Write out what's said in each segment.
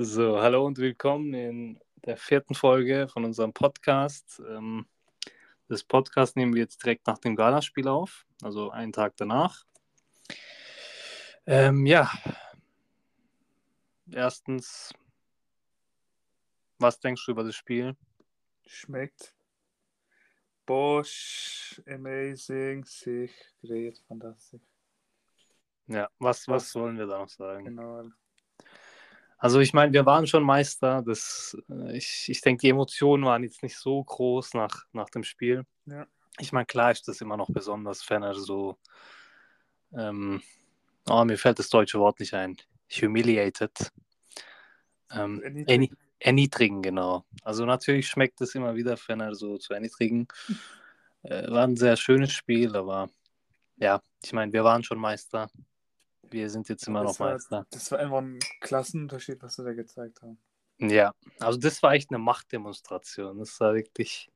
Hallo und willkommen in der vierten Folge von unserem Podcast. Ähm, das Podcast nehmen wir jetzt direkt nach dem Galaspiel auf, also einen Tag danach. Ähm, ja, erstens, was denkst du über das Spiel? Schmeckt. Bosch, amazing, sich, great, fantastisch. Ja, was, was sollen wir da noch sagen? Genau. Also ich meine, wir waren schon Meister. Das, äh, ich ich denke, die Emotionen waren jetzt nicht so groß nach, nach dem Spiel. Ja. Ich meine, klar ist das immer noch besonders, wenn er so, ähm, oh, mir fällt das deutsche Wort nicht ein, humiliated. Ähm, Erniedrigen. erni- erniedrigen, genau. Also natürlich schmeckt es immer wieder, wenn er so zu erniedrigen. Äh, war ein sehr schönes Spiel, aber ja, ich meine, wir waren schon Meister. Wir sind jetzt immer noch das war, Meister. Das war einfach ein Klassenunterschied, was sie da gezeigt haben. Ja, also das war echt eine Machtdemonstration. Das war wirklich.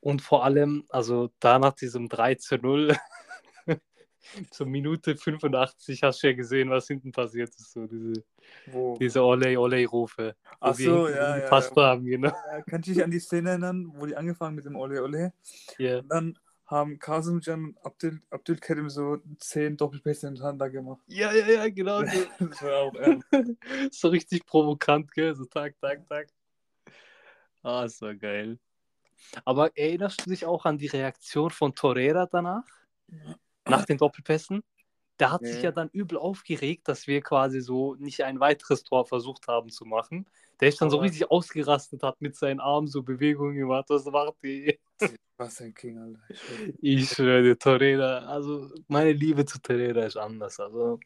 Und vor allem, also da nach diesem 3 zu 0, zur Minute 85 hast du ja gesehen, was hinten passiert ist. So diese, Wo? diese Ole-Ole-Rufe. wo Ach die so, ja, ja, ja. haben, genau. Kannst du dich an die Szene erinnern, wo die angefangen mit dem Ole Ole? Ja. Und dann haben Kasimcan und Abdul, Karim so zehn Doppelpässe hintereinander gemacht. ja, ja, ja, genau. So, Das war auch ähm, so richtig provokant, gell? So Tag, Tag, Tag. Ah, das war geil. Aber erinnerst du dich auch an die Reaktion von Torreira danach? Nach den Doppelpässen? Der hat sich Nee. ja dann übel aufgeregt, dass wir quasi so nicht ein weiteres Tor versucht haben zu machen. Der ist dann so richtig ausgerastet, hat mit seinen Armen so Bewegungen gemacht. Was macht die? was ein King, Alter. Ich schwör. Ich schwöre dir, Torreira, also meine Liebe zu Torreira ist anders. Also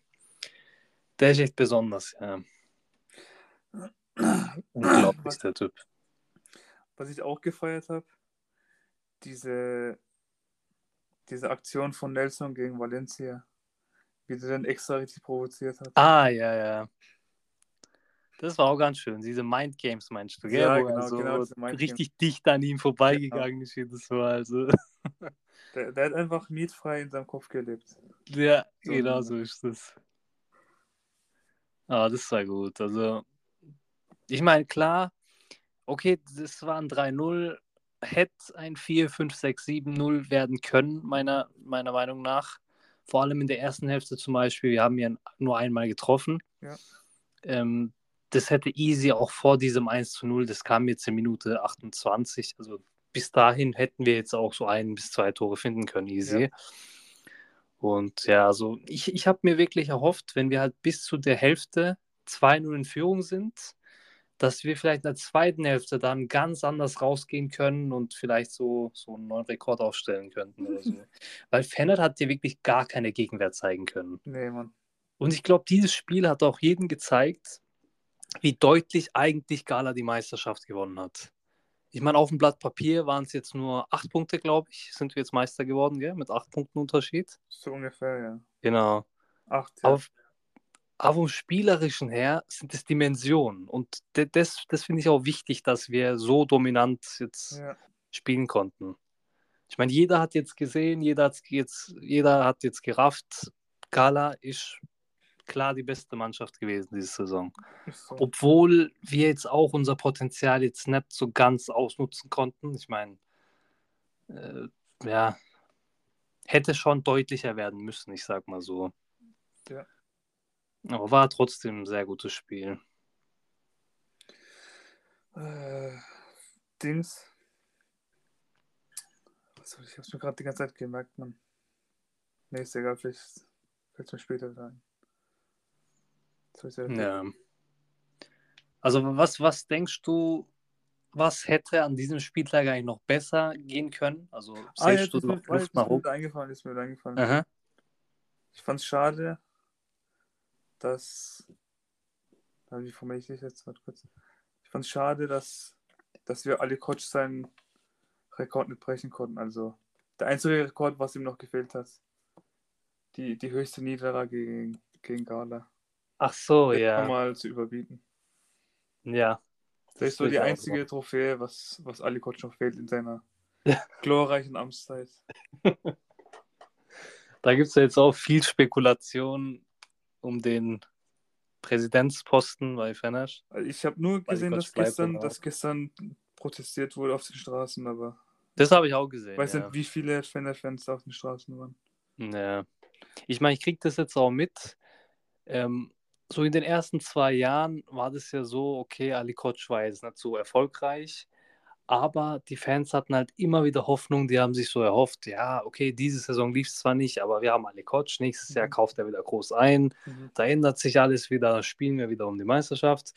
der ist echt besonders, ja. Unglaublich, der Typ. was ich auch gefeiert habe, diese, diese Aktion von Nelson gegen Valencia, wie der dann extra richtig provoziert hat. Ah, ja, ja. Das war auch ganz schön. Diese Mind Games meinst du, gell? Ja, genau, so genau, richtig dicht an ihm vorbeigegangen ist jedes Mal. Also, Der, der hat einfach mietfrei in seinem Kopf gelebt. ja, So, genau so ist das. Ah, das war gut. Also, ich meine, klar, okay, das war ein 3-0, hätte ein 4-5-6-7-0 werden können, meiner, meiner Meinung nach. Vor allem in der ersten Hälfte zum Beispiel. Wir haben ja nur einmal getroffen. Ja. Ähm, das hätte easy auch vor diesem 1 0, das kam jetzt in Minute 28. Also bis dahin hätten wir jetzt auch so ein bis zwei Tore finden können, easy. Ja. Und ja, also ich, ich habe mir wirklich erhofft, wenn wir halt bis zu der Hälfte 2-0 in Führung sind, dass wir vielleicht in der zweiten Hälfte dann ganz anders rausgehen können und vielleicht so, so einen neuen Rekord aufstellen könnten oder so. Weil Fennert hat dir wirklich gar keine Gegenwehr zeigen können. Nee, Mann. Und ich glaube, dieses Spiel hat auch jedem gezeigt, wie deutlich eigentlich Gala die Meisterschaft gewonnen hat. Ich meine, auf dem Blatt Papier waren es jetzt nur acht Punkte, glaube ich, sind wir jetzt Meister geworden, gell? mit acht Punkten Unterschied. So ungefähr, ja. Genau. Acht, ja. Aber, aber vom Spielerischen her sind es Dimensionen. Und das, das finde ich auch wichtig, dass wir so dominant jetzt ja. spielen konnten. Ich meine, jeder hat jetzt gesehen, jeder, jetzt, jeder hat jetzt gerafft, Gala ist klar die beste Mannschaft gewesen diese Saison. So. Obwohl wir jetzt auch unser Potenzial jetzt nicht so ganz ausnutzen konnten. Ich meine, äh, ja, hätte schon deutlicher werden müssen, ich sag mal so. Ja. Aber war trotzdem ein sehr gutes Spiel. Äh, Dings. Ich? Hab's mir gerade die ganze Zeit gemerkt, Mann. Nee, ist egal, vielleicht fällt mir später wieder ein. Jetzt hab ich's wieder Ja. Also was, was denkst du, was hätte an diesem Spieltag eigentlich noch besser gehen können? Also Ah, siehst jetzt du noch Luft nach ist mir oben? eingefallen, ist mir eingefallen. Aha. Ich fand's schade, dass. Wie formuliere ich das jetzt? Warte kurz. Ich fand's schade, dass, dass wir alle Coach seinen Rekord nicht brechen konnten. Also der einzige Rekord, was ihm noch gefehlt hat. Die, die höchste Niederlage gegen, gegen Gala. Ach so, ja. Nochmal zu überbieten. Ja. Das ist so die ich auch einzige Trophäe, was, was Ali noch fehlt in seiner glorreichen Amtszeit. Da gibt es ja jetzt auch viel Spekulation um den Präsidentsposten bei Fener. Ich habe nur gesehen, dass gestern, dass gestern protestiert wurde auf den Straßen, aber Das habe ich auch gesehen. weiß ja. nicht, wie viele Fener-Fans auf den Straßen waren. Ja. Ich meine, ich kriege das jetzt auch mit. Ähm, so in den ersten zwei Jahren war das ja so, okay, Ali Koç war jetzt nicht so erfolgreich, aber die Fans hatten halt immer wieder Hoffnung, die haben sich so erhofft, ja, okay, diese Saison lief es zwar nicht, aber wir haben Ali Koç, nächstes Jahr Mhm. kauft er wieder groß ein, Mhm. da ändert sich alles wieder, spielen wir wieder um die Meisterschaft.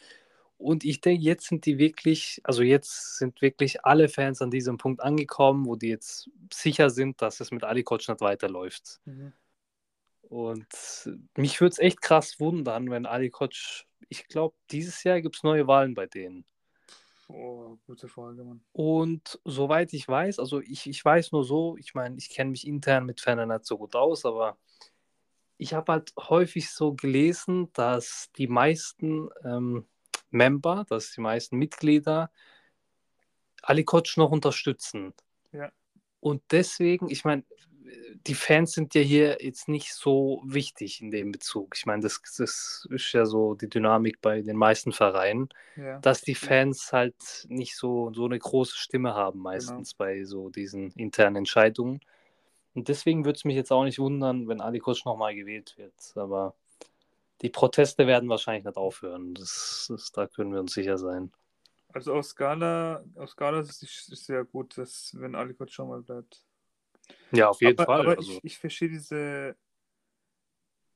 Und ich denke, jetzt sind die wirklich, also jetzt sind wirklich alle Fans an diesem Punkt angekommen, wo die jetzt sicher sind, dass es mit Ali Koç nicht weiterläuft. Mhm. Und mich würde es echt krass wundern, wenn Ali Koç, ich glaube, dieses Jahr gibt es neue Wahlen bei denen. Oh, gute Frage, Mann. Und soweit ich weiß, also ich, ich weiß nur so, ich meine, ich kenne mich intern mit Fernand nicht so gut aus, aber ich habe halt häufig so gelesen, dass die meisten ähm, Member, dass die meisten Mitglieder Ali Koç noch unterstützen. Ja. Und deswegen, ich meine, die Fans sind ja hier jetzt nicht so wichtig in dem Bezug. Ich meine, das, das ist ja so die Dynamik bei den meisten Vereinen, Ja. dass die Fans halt nicht so, so eine große Stimme haben, meistens bei so diesen internen Entscheidungen. Und deswegen würde es mich jetzt auch nicht wundern, wenn Ali Koç nochmal gewählt wird. Aber die Proteste werden wahrscheinlich nicht aufhören. Das, das, da können wir uns sicher sein. Also aus Skala, aus Skala ist es sehr gut, dass wenn Alikot schon mal bleibt. Ja, auf jeden aber, Fall. Aber also, ich, ich verstehe diese,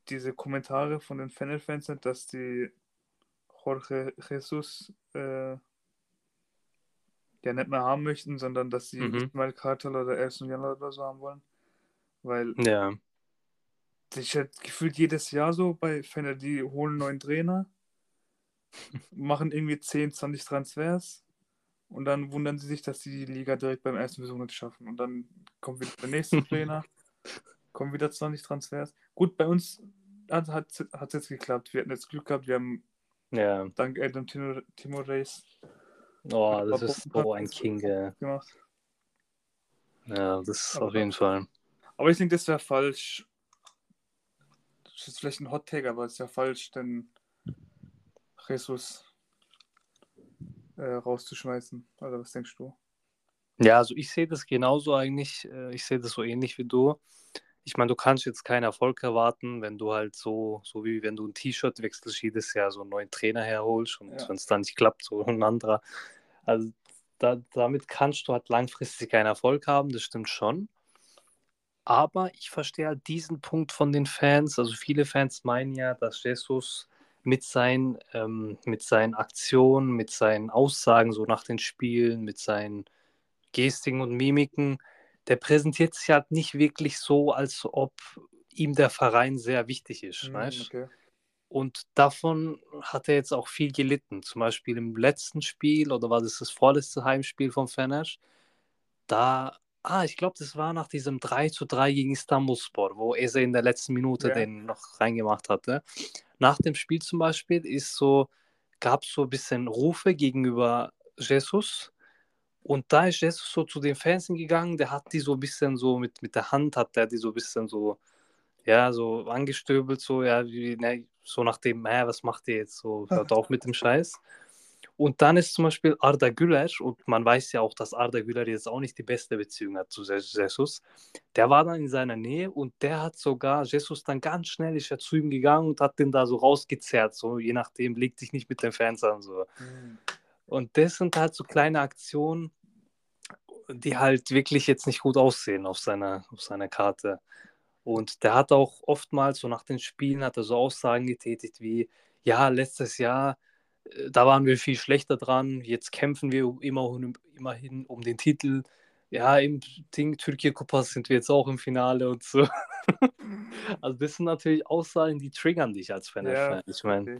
diese Kommentare von den Fennel-Fans nicht, dass die Jorge Jesus äh, ja nicht mehr haben möchten, sondern dass sie Mhm. Ismail Kartal oder Ersun Yanal oder so haben wollen. Weil ja. ist halt gefühlt jedes Jahr so bei Fennel, die holen neuen Trainer, machen irgendwie 10, 20 Transfers und dann wundern sie sich, dass sie die Liga direkt beim ersten Versuch nicht schaffen. Und dann kommt wieder der nächste Trainer, kommen wieder 20 Transfers. Gut, bei uns hat es hat, jetzt geklappt. Wir hatten jetzt Glück gehabt, wir haben Ja. dank Adam Timo, Timo Reis Oh, das ist so ein King, gemacht. Ja, das Aber auf jeden Fall. Aber ich denke, das wäre falsch. Das ist vielleicht ein Hot Take, aber es ist ja falsch, denn Jesus äh, rauszuschmeißen. Oder was denkst du? Ja, also ich sehe das genauso eigentlich. äh, Ich sehe das so ähnlich wie du. Ich meine, du kannst jetzt keinen Erfolg erwarten, wenn du halt so, so wie wenn du ein T-Shirt wechselst, jedes Jahr so einen neuen Trainer herholst und Ja. wenn es dann nicht klappt, so ein anderer. Also da, damit kannst du halt langfristig keinen Erfolg haben, das stimmt schon. Aber ich verstehe halt diesen Punkt von den Fans. Also viele Fans meinen ja, dass Jesus mit seinen, ähm, mit seinen Aktionen, mit seinen Aussagen so nach den Spielen, mit seinen Gestiken und Mimiken, der präsentiert sich halt nicht wirklich so, als ob ihm der Verein sehr wichtig ist. Weißt? okay. Und davon hat er jetzt auch viel gelitten. Zum Beispiel im letzten Spiel, oder war das das vorletzte Heimspiel von Fenerbahce? Da, ah, ich glaube, das war nach diesem 3 zu 3 gegen Istanbulspor, wo Eze in der letzten Minute Ja. den noch reingemacht hatte. Nach dem Spiel zum Beispiel ist so, gab es so ein bisschen Rufe gegenüber Jesus. Und da ist Jesus so zu den Fans gegangen, der hat die so ein bisschen so mit, mit der Hand, hat der die so ein bisschen so, ja, so angestöbelt, so, ja, wie, ne, so nach dem, äh, was macht ihr jetzt so, hört auf mit dem Scheiß. Und dann ist zum Beispiel Arda Güler, und man weiß ja auch, dass Arda Güler jetzt auch nicht die beste Beziehung hat zu Je- Jesus. Der war dann in seiner Nähe und der hat sogar, Jesus dann ganz schnell ist er zu ihm gegangen und hat den da so rausgezerrt, so je nachdem, leg dich nicht mit den Fans an, so. Hm. Und das sind halt so kleine Aktionen, die halt wirklich jetzt nicht gut aussehen auf seiner, auf seiner Karte. Und der hat auch oftmals so nach den Spielen hat er so Aussagen getätigt wie, ja, letztes Jahr, da waren wir viel schlechter dran, jetzt kämpfen wir immerhin, immerhin um den Titel. Ja, im Ding Türkei Kupas sind wir jetzt auch im Finale und so. Also das sind natürlich Aussagen, die triggern dich als Fan. Ja, ich meine,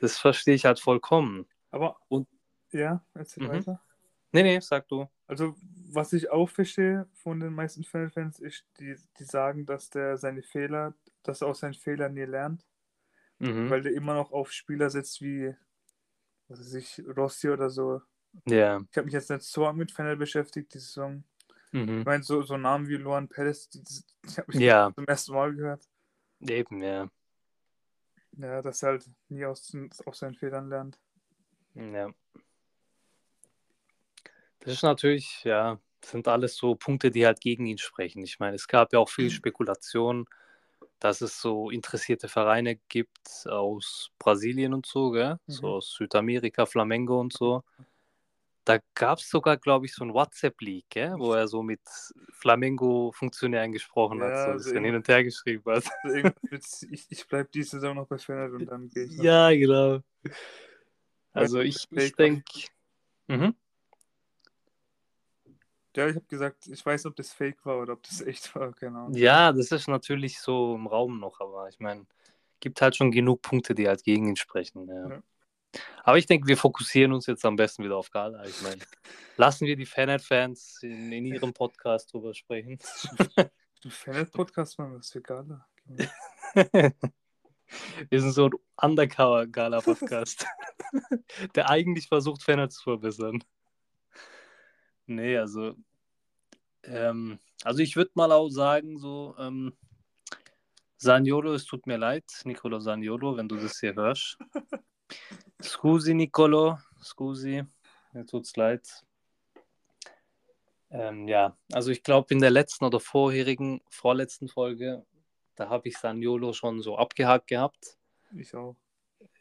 das verstehe ich halt vollkommen. Aber, Und- ja, erzähl Mhm. weiter. Nee, nee, sag du. Also, was ich auch verstehe von den meisten Fans, ist, die, die sagen, dass der seine Fehler, dass er aus seinen Fehlern nie lernt, Mhm. weil der immer noch auf Spieler setzt wie, was weiß ich, Rossi oder so. Ja. Ich habe mich jetzt nicht so mit Fennel beschäftigt, die Saison. Mhm. Ich meine, so, so Namen wie Luan Perez, die, die habe ich Ja, zum ersten Mal gehört. eben, ja. Ja, dass er halt nie aus, aus seinen Fehlern lernt. Ja. Das ist natürlich, ja, sind alles so Punkte, die halt gegen ihn sprechen. Ich meine, es gab ja auch viel Spekulation, dass es so interessierte Vereine gibt aus Brasilien und so, gell? Mhm. so aus Südamerika, Flamengo und so. Da gab es sogar, glaube ich, so ein WhatsApp-Leak, wo er so mit Flamengo-Funktionären gesprochen hat, Ja, so ein also bisschen hin irgendwas- und her geschrieben hat. Also ich, ich bleibe diese Saison noch bei Feyenoord und dann gehe ich. Ja, genau. Also ich, ich denke, mhm. Ja, ich habe gesagt, ich weiß ob das fake war oder ob das echt war, Ahnung. ja, das ist natürlich so im Raum noch, aber ich meine, gibt halt schon genug Punkte, die halt gegen ihn sprechen. Ja. Ja. Aber ich denke, wir fokussieren uns jetzt am besten wieder auf Gala. Ich meine, lassen wir die Fanhead-Fans in, in ihrem Podcast drüber sprechen. Ein Feyenoord-Podcast machen, das ist egal. wir sind so ein Undercover-Gala-Podcast, der eigentlich versucht, Fanhead zu verbessern. Nee, also, ähm, also ich würde mal auch sagen, so, ähm, Saniolo, es tut mir leid, Nicolo Saniolo, wenn du das hier hörst. Scusi, Nicolo, scusi, mir tut's leid. Ähm, ja, also ich glaube, in der letzten oder vorherigen, vorletzten Folge, da habe ich Saniolo schon so abgehakt gehabt. Ich auch.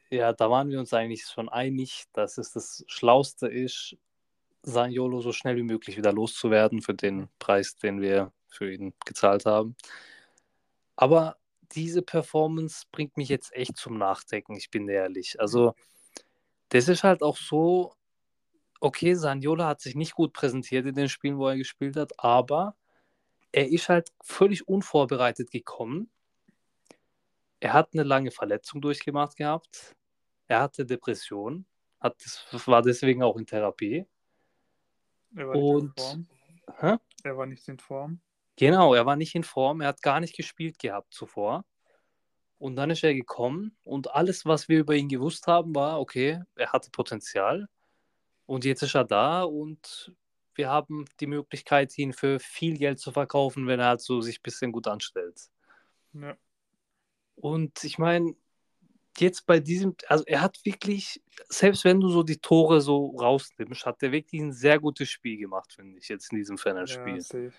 Ja, da waren wir uns eigentlich schon einig, dass es das Schlauste ist, Saniolo so schnell wie möglich wieder loszuwerden für den Preis, den wir für ihn gezahlt haben. Aber diese Performance bringt mich jetzt echt zum Nachdenken, ich bin ehrlich. Also, das ist halt auch so, okay, Saniola hat sich nicht gut präsentiert in den Spielen, wo er gespielt hat, aber er ist halt völlig unvorbereitet gekommen. Er hat eine lange Verletzung durchgemacht gehabt. Er hatte Depression, hat war deswegen auch in Therapie. Er war Und- nicht in Form. Hä? Er war nicht in Form. Genau, er war nicht in Form, er hat gar nicht gespielt gehabt zuvor. Und dann ist er gekommen und alles, was wir über ihn gewusst haben, war, okay, er hatte Potenzial und jetzt ist er da und wir haben die Möglichkeit, ihn für viel Geld zu verkaufen, wenn er halt so sich ein bisschen gut anstellt. Ja. Und ich meine, jetzt bei diesem, also er hat wirklich, selbst wenn du so die Tore so rausnimmst, hat er wirklich ein sehr gutes Spiel gemacht, finde ich, jetzt in diesem Ferner-Spiel. Ja.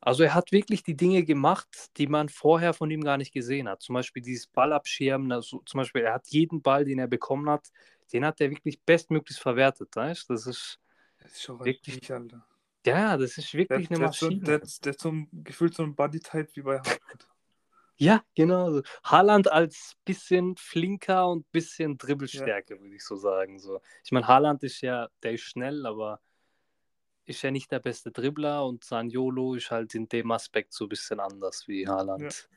Also er hat wirklich die Dinge gemacht, die man vorher von ihm gar nicht gesehen hat. Zum Beispiel dieses Ballabschirmen, also zum Beispiel er hat jeden Ball, den er bekommen hat, den hat er wirklich bestmöglichst verwertet. Weißt? Das ist, Das ist schon Wirklich? richtig, Alter. ja, das ist Der, wirklich eine der, so, Maschine. der, der hat so ein, gefühlt so ein Bodytype wie bei Hartmut. Ja, genau. Haaland als bisschen flinker und bisschen Dribbelstärke, würde ich so sagen. So. Ich meine, Haaland ist ja, der ist schnell, aber ist ja nicht der beste Dribbler und Saniolo ist halt in dem Aspekt so ein bisschen anders wie Haaland.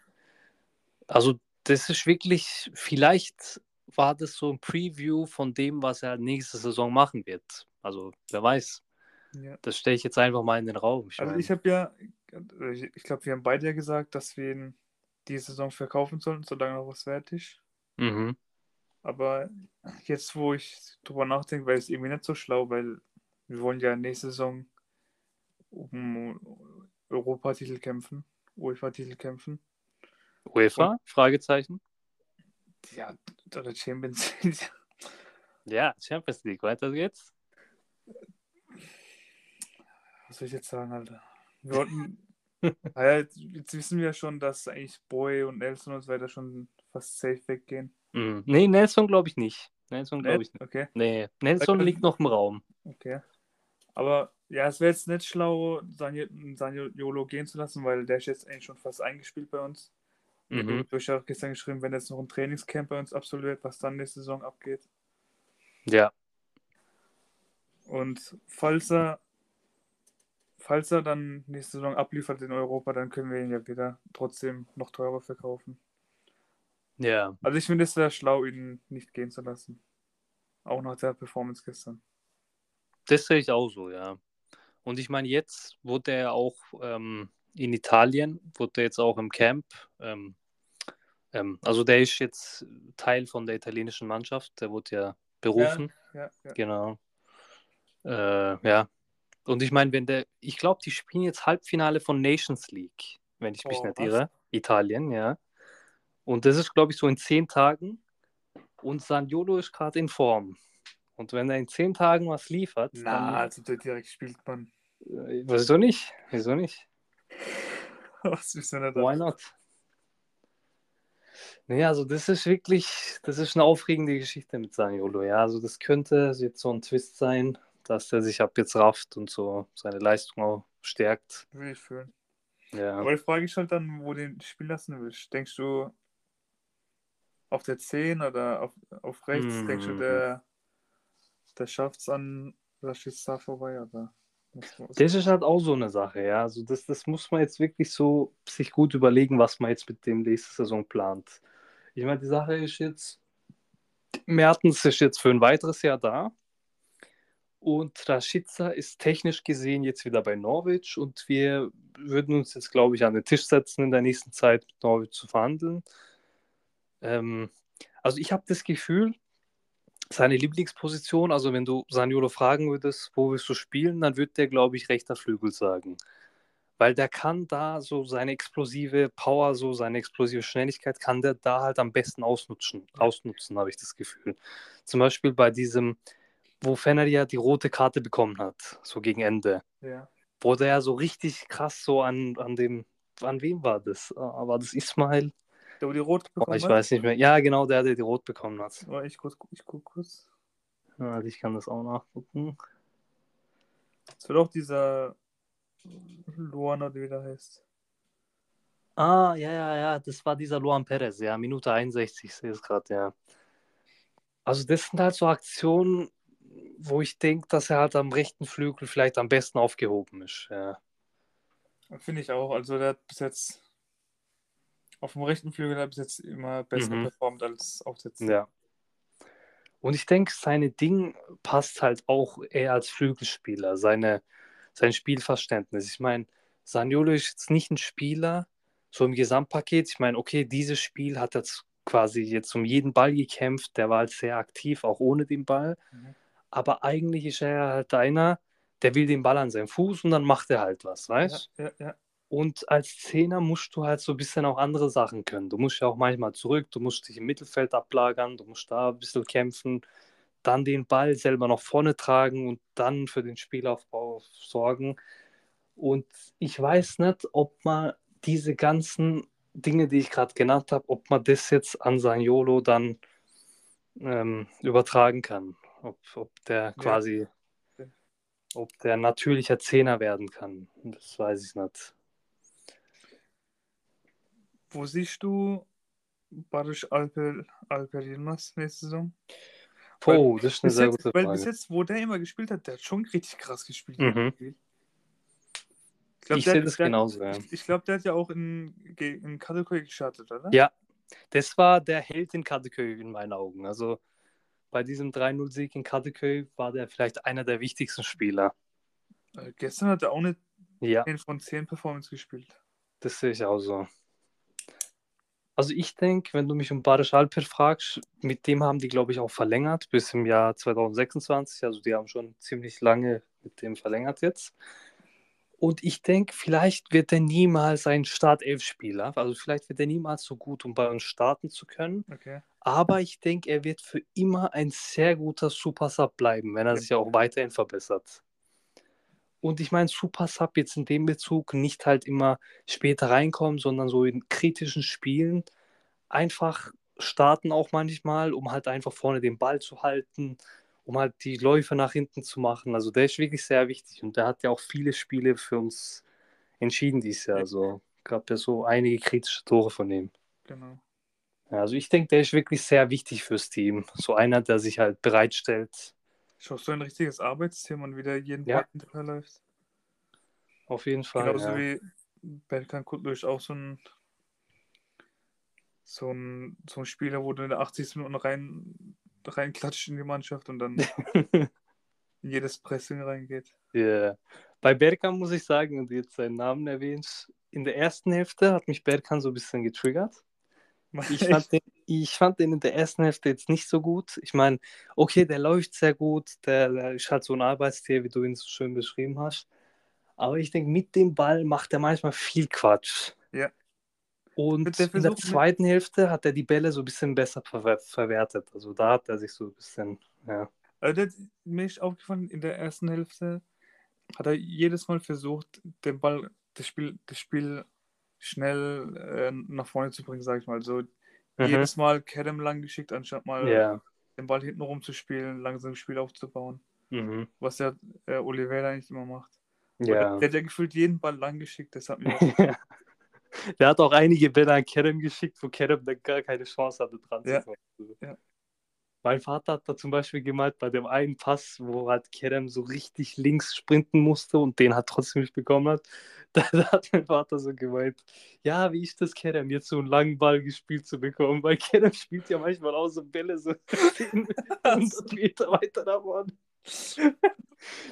Also, das ist wirklich, vielleicht war das so ein Preview von dem, was er nächste Saison machen wird. Also, wer weiß. Ja. Das stelle ich jetzt einfach mal in den Raum. Ich Also meine, ich habe ja, ich, ich glaube, wir haben beide ja gesagt, dass wir ihn die Saison verkaufen sollen, solange noch was wert ist. mhm. Aber jetzt, wo ich drüber nachdenke, wäre es irgendwie nicht so schlau, weil wir wollen ja nächste Saison um Europatitel kämpfen, UEFA-Titel kämpfen. UEFA? Fragezeichen. Ja, oder Champions Ja, Champions League, weiter geht's. Was soll ich jetzt sagen, Alter? Wir wollten. Naja, jetzt, jetzt wissen wir schon, dass eigentlich Boy und Nelson und so weiter schon fast safe weggehen. Mhm. Nee, Nelson glaube ich nicht. Nelson glaube ich nicht. Okay, Nee, Nelson liegt noch im Raum. okay. Aber ja, es wäre jetzt nicht schlau, Saniolo gehen zu lassen, weil der ist jetzt eigentlich schon fast eingespielt bei uns. Mhm. Ja auch gestern geschrieben, wenn jetzt noch ein Trainingscamp bei uns absolviert, was dann nächste Saison abgeht. Ja, Und falls er, falls er dann nächste Saison abliefert in Europa, dann können wir ihn ja wieder trotzdem noch teurer verkaufen. ja. Also ich finde es wäre schlau, ihn nicht gehen zu lassen. Auch nach der Performance gestern. Das sehe ich auch so, ja. Und ich meine, jetzt wurde er auch ähm, in Italien, wurde er jetzt auch im Camp. Ähm, ähm, also der ist jetzt Teil von der italienischen Mannschaft, der wurde ja berufen. Ja, ja. Genau. Äh, ja. Und ich meine, wenn der, ich glaube, die spielen jetzt Halbfinale von Nations League, wenn ich mich Oh, nicht was? irre. Italien, ja. Und das ist, glaube ich, so in zehn Tagen. Und Saniolo ist gerade in Form. Und wenn er in zehn Tagen was liefert, Na, dann. also der direkt spielt man. Äh, wieso nicht? Wieso nicht? Was ist denn da? Why not? Nee, also das ist wirklich, das ist eine aufregende Geschichte mit Saniolo. Ja, also das könnte jetzt so ein Twist sein, dass er sich ab jetzt rafft und so seine Leistung auch stärkt. Will ich fühlen. Ja. Aber die Frage ist halt dann, wo du den spielen lassen willst. Denkst du auf der 10 oder auf, auf rechts? Mhm. Denkst du, der, der schafft es an Rashica vorbei? Oder? Das ist halt auch so eine Sache, ja. Also das, das muss man jetzt wirklich so sich gut überlegen, was man jetzt mit dem nächste Saison plant. Ich meine, die Sache ist jetzt, Mertens ist jetzt für ein weiteres Jahr da. Und Rashica ist technisch gesehen jetzt wieder bei Norwich und wir würden uns jetzt, glaube ich, an den Tisch setzen in der nächsten Zeit mit Norwich zu verhandeln. Ähm, also ich habe das Gefühl, seine Lieblingsposition, also wenn du Saniolo fragen würdest, wo willst du spielen, dann würde der, glaube ich, rechter Flügel sagen. Weil der kann da so seine explosive Power, so seine explosive Schnelligkeit, kann der da halt am besten ausnutzen, ausnutzen habe ich das Gefühl. Zum Beispiel bei diesem, wo Fenner ja die rote Karte bekommen hat, so gegen Ende. Ja. Wo der ja so richtig krass so an, an dem, an wem war das? Ah, War das Ismail? Der, wo die Rot Oh, bekommen ich hat? weiß nicht mehr. Ja, genau, der, der die rot bekommen hat. Oh, ich, kurz, ich guck kurz. Ja, Also ich kann das auch nachgucken. Es wird auch dieser Luan oder wie der heißt. Ah, ja, ja, ja, das war dieser Luan Perez, ja, Minute 61, ich sehe es gerade, ja. Also das sind halt so Aktionen, wo ich denke, dass er halt am rechten Flügel vielleicht am besten aufgehoben ist. Ja. Finde ich auch. Also der hat bis jetzt auf dem rechten Flügel hat bis jetzt immer besser Mhm. performt als auf der 10. ja. Und ich denke, seine Ding passt halt auch eher als Flügelspieler, seine, sein Spielverständnis. Ich meine, Saniolo ist jetzt nicht ein Spieler, so im Gesamtpaket. Ich meine, okay, dieses Spiel hat er jetzt quasi jetzt um jeden Ball gekämpft, der war halt sehr aktiv, auch ohne den Ball. Mhm. Aber eigentlich ist er halt einer, der will den Ball an seinem Fuß und dann macht er halt was, weißt Ja, ja, ja. Und als Zehner musst du halt so ein bisschen auch andere Sachen können. Du musst ja auch manchmal zurück, du musst dich im Mittelfeld ablagern, du musst da ein bisschen kämpfen, dann den Ball selber nach vorne tragen und dann für den Spielaufbau sorgen. Und ich weiß nicht, ob man diese ganzen Dinge, die ich gerade genannt habe, ob man das jetzt an Saniolo dann ähm, übertragen kann. Ob, ob der quasi, Ja. ob der natürlicher Zehner werden kann. Das weiß ich nicht. Wo siehst du Barisch Alper, Alper Yilmaz nächste Saison? Oh, das ist eine sehr jetzt, gute weil Frage. bis jetzt, wo der immer gespielt hat, der hat schon richtig krass gespielt. Mhm. Ich, Ich sehe das der, genauso, ja. Ich, ich glaube, der hat ja auch in, in Kategorie gestartet, oder? Ja, das war der Held in Kateköy in meinen Augen. Also bei diesem 3-0-Sieg in Kateköy war der vielleicht einer der wichtigsten Spieler. Äh, gestern hat er auch eine Ja, 10 von 10 Performance gespielt. das sehe ich auch so. Also ich denke, wenn du mich um Barisch Alper fragst, mit dem haben die, glaube ich, auch verlängert bis im Jahr 2026. Also die haben schon ziemlich lange mit dem verlängert jetzt. Und ich denke, vielleicht wird er niemals ein Startelf-Spieler. Also vielleicht wird er niemals so gut, um bei uns starten zu können. Okay. Aber ich denke, er wird für immer ein sehr guter Super Sub bleiben, wenn er Ja. sich auch weiterhin verbessert. Und ich meine, Super Sub jetzt in dem Bezug nicht halt immer später reinkommen, sondern so in kritischen Spielen einfach starten auch manchmal, um halt einfach vorne den Ball zu halten, um halt die Läufe nach hinten zu machen. Also der ist wirklich sehr wichtig und der hat ja auch viele Spiele für uns entschieden dieses Jahr. Ja. Also gab ja so einige kritische Tore von ihm. Genau. Also ich denke, der ist wirklich sehr wichtig fürs Team. So einer, der sich halt bereitstellt. Ist auch so ein richtiges Arbeitsteam und wieder jeden Ja. Tag hinterherläuft. Auf jeden Fall. Genauso ja. wie Berkan Kutlu ist auch so ein, so ein so ein Spieler, wo du in der 80. Minute rein reinklatscht in die Mannschaft und dann in jedes Pressing reingeht. Ja. Bei Berkan muss ich sagen, und du jetzt seinen Namen erwähnst, in der ersten Hälfte hat mich Berkan so ein bisschen getriggert. Ich fand, den, ich fand den in der ersten Hälfte jetzt nicht so gut. Ich meine, okay, der läuft sehr gut, der, der ist halt so ein Arbeitstier, wie du ihn so schön beschrieben hast. Aber ich denke, mit dem Ball macht er manchmal viel Quatsch. Ja. Und in der zweiten Hälfte hat er die Bälle so ein bisschen besser verwer verwertet. Also da hat er sich so ein bisschen, ja. Also der, mir ist aufgefallen, in der ersten Hälfte hat er jedes Mal versucht, den Ball, das Spiel, das Spiel schnell äh, nach vorne zu bringen, sag ich mal. So Mhm. jedes Mal Kerem lang geschickt, anstatt mal Ja. den Ball hinten rum zu spielen, langsam das Spiel aufzubauen. Mhm. Was ja äh, Oliveira eigentlich immer macht. Ja. Der, der hat ja gefühlt jeden Ball lang geschickt, das hat mir Der hat auch einige Bälle an Kerem geschickt, wo Kerem dann gar keine Chance hatte, dran Ja. zu kommen. Ja. Mein Vater hat da zum Beispiel gemeint, bei dem einen Pass, wo halt Kerem so richtig links sprinten musste und den halt trotzdem nicht bekommen hat, da, da hat mein Vater so gemeint, ja, wie ist das Kerem, jetzt so einen langen Ball gespielt zu bekommen, weil Kerem spielt ja manchmal auch so Bälle so 10, 100 Meter weiter nach vorne.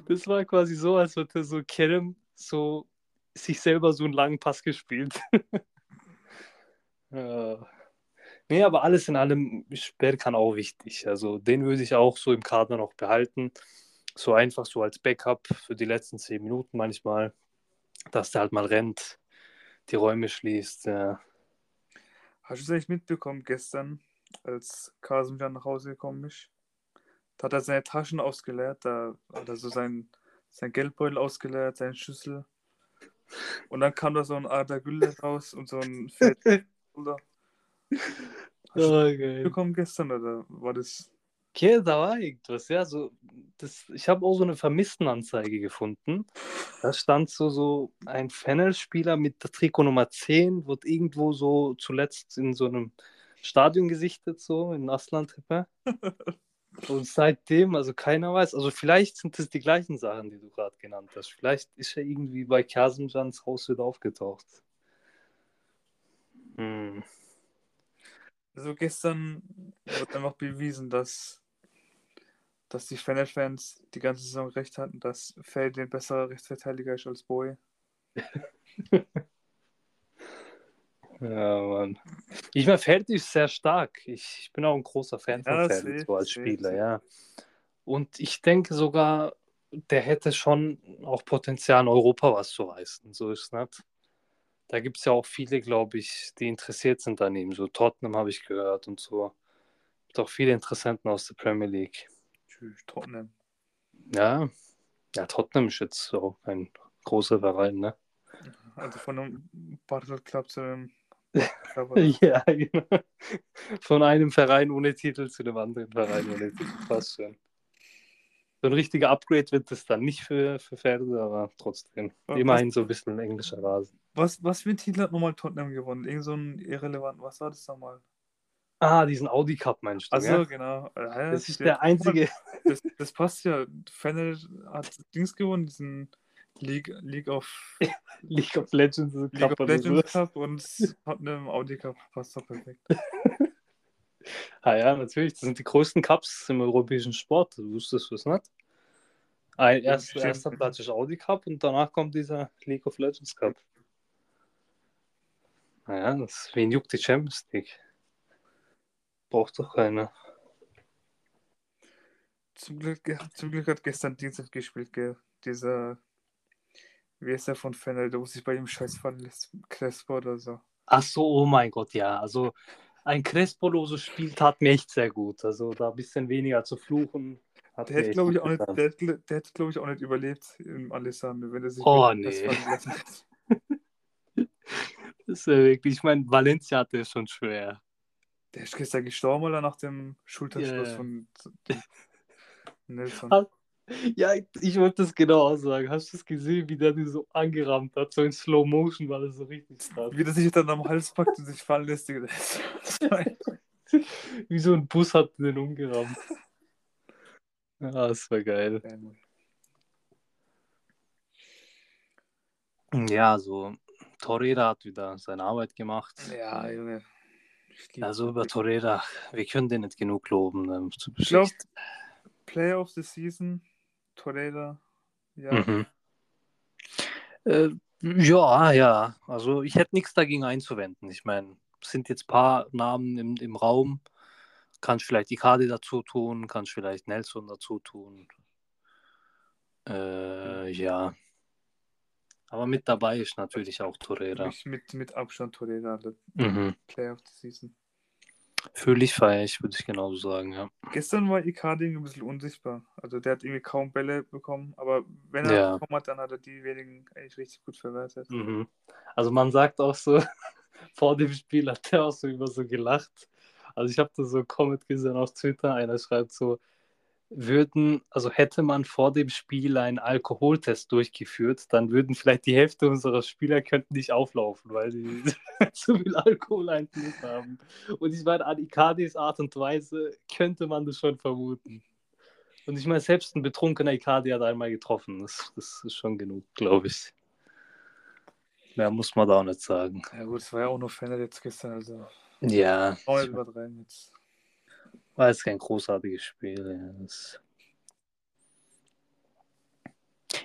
Das war quasi so, als hätte so Kerem so sich selber so einen langen Pass gespielt. ja. Nee, aber alles in allem, Bergkan auch wichtig. Also den würde ich auch so im Kader noch behalten. So einfach so als Backup für die letzten zehn Minuten manchmal, dass der halt mal rennt, die Räume schließt. Ja. Hast du es eigentlich mitbekommen gestern, als Kasimjan nach Hause gekommen ist? Da hat er seine Taschen ausgeleert, da hat er so sein, sein Geldbeutel ausgeleert, seinen Schlüssel. Und dann kam da so ein Ader Gülle raus und so ein Fett. Hast du Oh, geil. gestern oder war das? Okay, da war irgendwas, ja. So, das, ich habe auch so eine Vermisstenanzeige gefunden. Da stand so, so ein Fennel-Spieler mit der Trikot Nummer 10, wird irgendwo so zuletzt in so einem Stadion gesichtet, so in Aslan-Trippe. Und seitdem, also keiner weiß, also vielleicht sind das die gleichen Sachen, die du gerade genannt hast. Vielleicht ist er irgendwie bei Kasimjans Haus wieder aufgetaucht. Hm. Also gestern wird einfach bewiesen, dass, dass die Fener-Fans die ganze Saison recht hatten, dass Feld ein besserer Rechtsverteidiger ist als Boy. Ja, Mann. Ich meine, Feld ist sehr stark. Ich, ich bin auch ein großer Fan von Ja, Feld, so als Spieler, safe. ja. Und ich denke sogar, der hätte schon auch Potenzial, in Europa was zu reißen. So ist es nicht. Da gibt es ja auch viele, glaube ich, die interessiert sind an ihm. So Tottenham habe ich gehört und so. Gibt auch viele Interessenten aus der Premier League. Tschüss, Tottenham. Ja, ja, Tottenham ist jetzt auch ein großer Verein, ne? Also von einem Battle Club zu einem. Ja, genau. Von einem Verein ohne Titel zu einem anderen Verein ohne Titel. Fast schon. So ein richtiger Upgrade wird es dann nicht für, für Pferde, aber trotzdem. Was- Immerhin so ein bisschen englischer Rasen. Was, was für ein Titel hat nochmal Tottenham gewonnen? Irgend so ein irrelevant. Was war das nochmal? Ah, diesen Audi Cup meinst du? Also ja? genau. Ja, Das ist der- der einzige. Das, das passt ja. Fennel hat Dings gewonnen, diesen League, League of, League of Legends League Cup of oder so. Legends Cup und Tottenham Audi Cup. Passt doch perfekt. Ah ja, natürlich. Das sind die größten Cups im europäischen Sport. Du wusstest es nicht? Ein, erst, erster Platz ist Audi Cup und danach kommt dieser League of Legends Cup. Naja, das wen juckt die Champions League? Braucht doch keiner. Zum Glück, zum Glück hat gestern Dienstag gespielt, gell? Dieser, wie ist der von Fennel, der muss sich bei ihm scheiß fallen Crespo oder so. Ach so, oh mein Gott, ja. Also ein Crespo-loses Spiel tat mir echt sehr gut. Also da ein bisschen weniger zu fluchen. Hat Der hätte, glaube ich, auch nicht, der, hätte- der hätte, glaube ich, auch nicht überlebt im Alessandro, wenn er sich Oh, nee. hätte. Das ist ja wirklich, ich meine, Valencia hatte es schon schwer. Der ist gestern gestorben, oder nach dem Schulterschluss ja. von Nelson. Ja, ich wollte das genau auch sagen. Hast du es gesehen, wie der den so angerammt hat? So in Slow Motion war das so richtig stark. Wie der sich dann am Hals packt und sich fallen lässt. Das Wie so ein Bus hat den umgerammt. Ja, das war geil. Ja, so Torreira hat wieder seine Arbeit gemacht. Ja, Junge. Also über Torreira, wir können den nicht genug loben. ähm, zu Ich glaube. Player of the Season, Torreira. Ja, Mhm. Äh, ja, ja. Also ich hätte nichts dagegen einzuwenden. Ich meine, es sind jetzt ein paar Namen im, im Raum. Kannst vielleicht Icardi dazu tun, kannst vielleicht Nelson dazu tun. Äh, ja. Aber mit dabei ist natürlich auch Torreira. mit, mit Abstand Torreira, der Mhm. Player of the Season. Völlig feierlich, würde ich genauso sagen, ja. Gestern war Icardi ein bisschen unsichtbar. Also der hat irgendwie kaum Bälle bekommen, aber wenn er Ja. bekommen hat, dann hat er die wenigen eigentlich richtig gut verwertet. Mhm. Also man sagt auch so, vor dem Spiel hat er auch so über so gelacht. Also ich habe da so ein Comment gesehen auf Twitter, einer schreibt so, würden, also hätte man vor dem Spiel einen Alkoholtest durchgeführt, dann würden vielleicht die Hälfte unserer Spieler könnten nicht auflaufen, weil sie zu viel Alkohol einfluss haben. Und ich meine, an Icardis Art und Weise könnte man das schon vermuten. Und ich meine, selbst ein betrunkener Icardi hat einmal getroffen. Das, das ist schon genug, glaube ich. Mehr muss man da auch nicht sagen. Ja gut, es war ja auch nur Fan jetzt gestern, also Ja, nicht übertreiben jetzt. war jetzt kein großartiges Spiel. Ja. Das...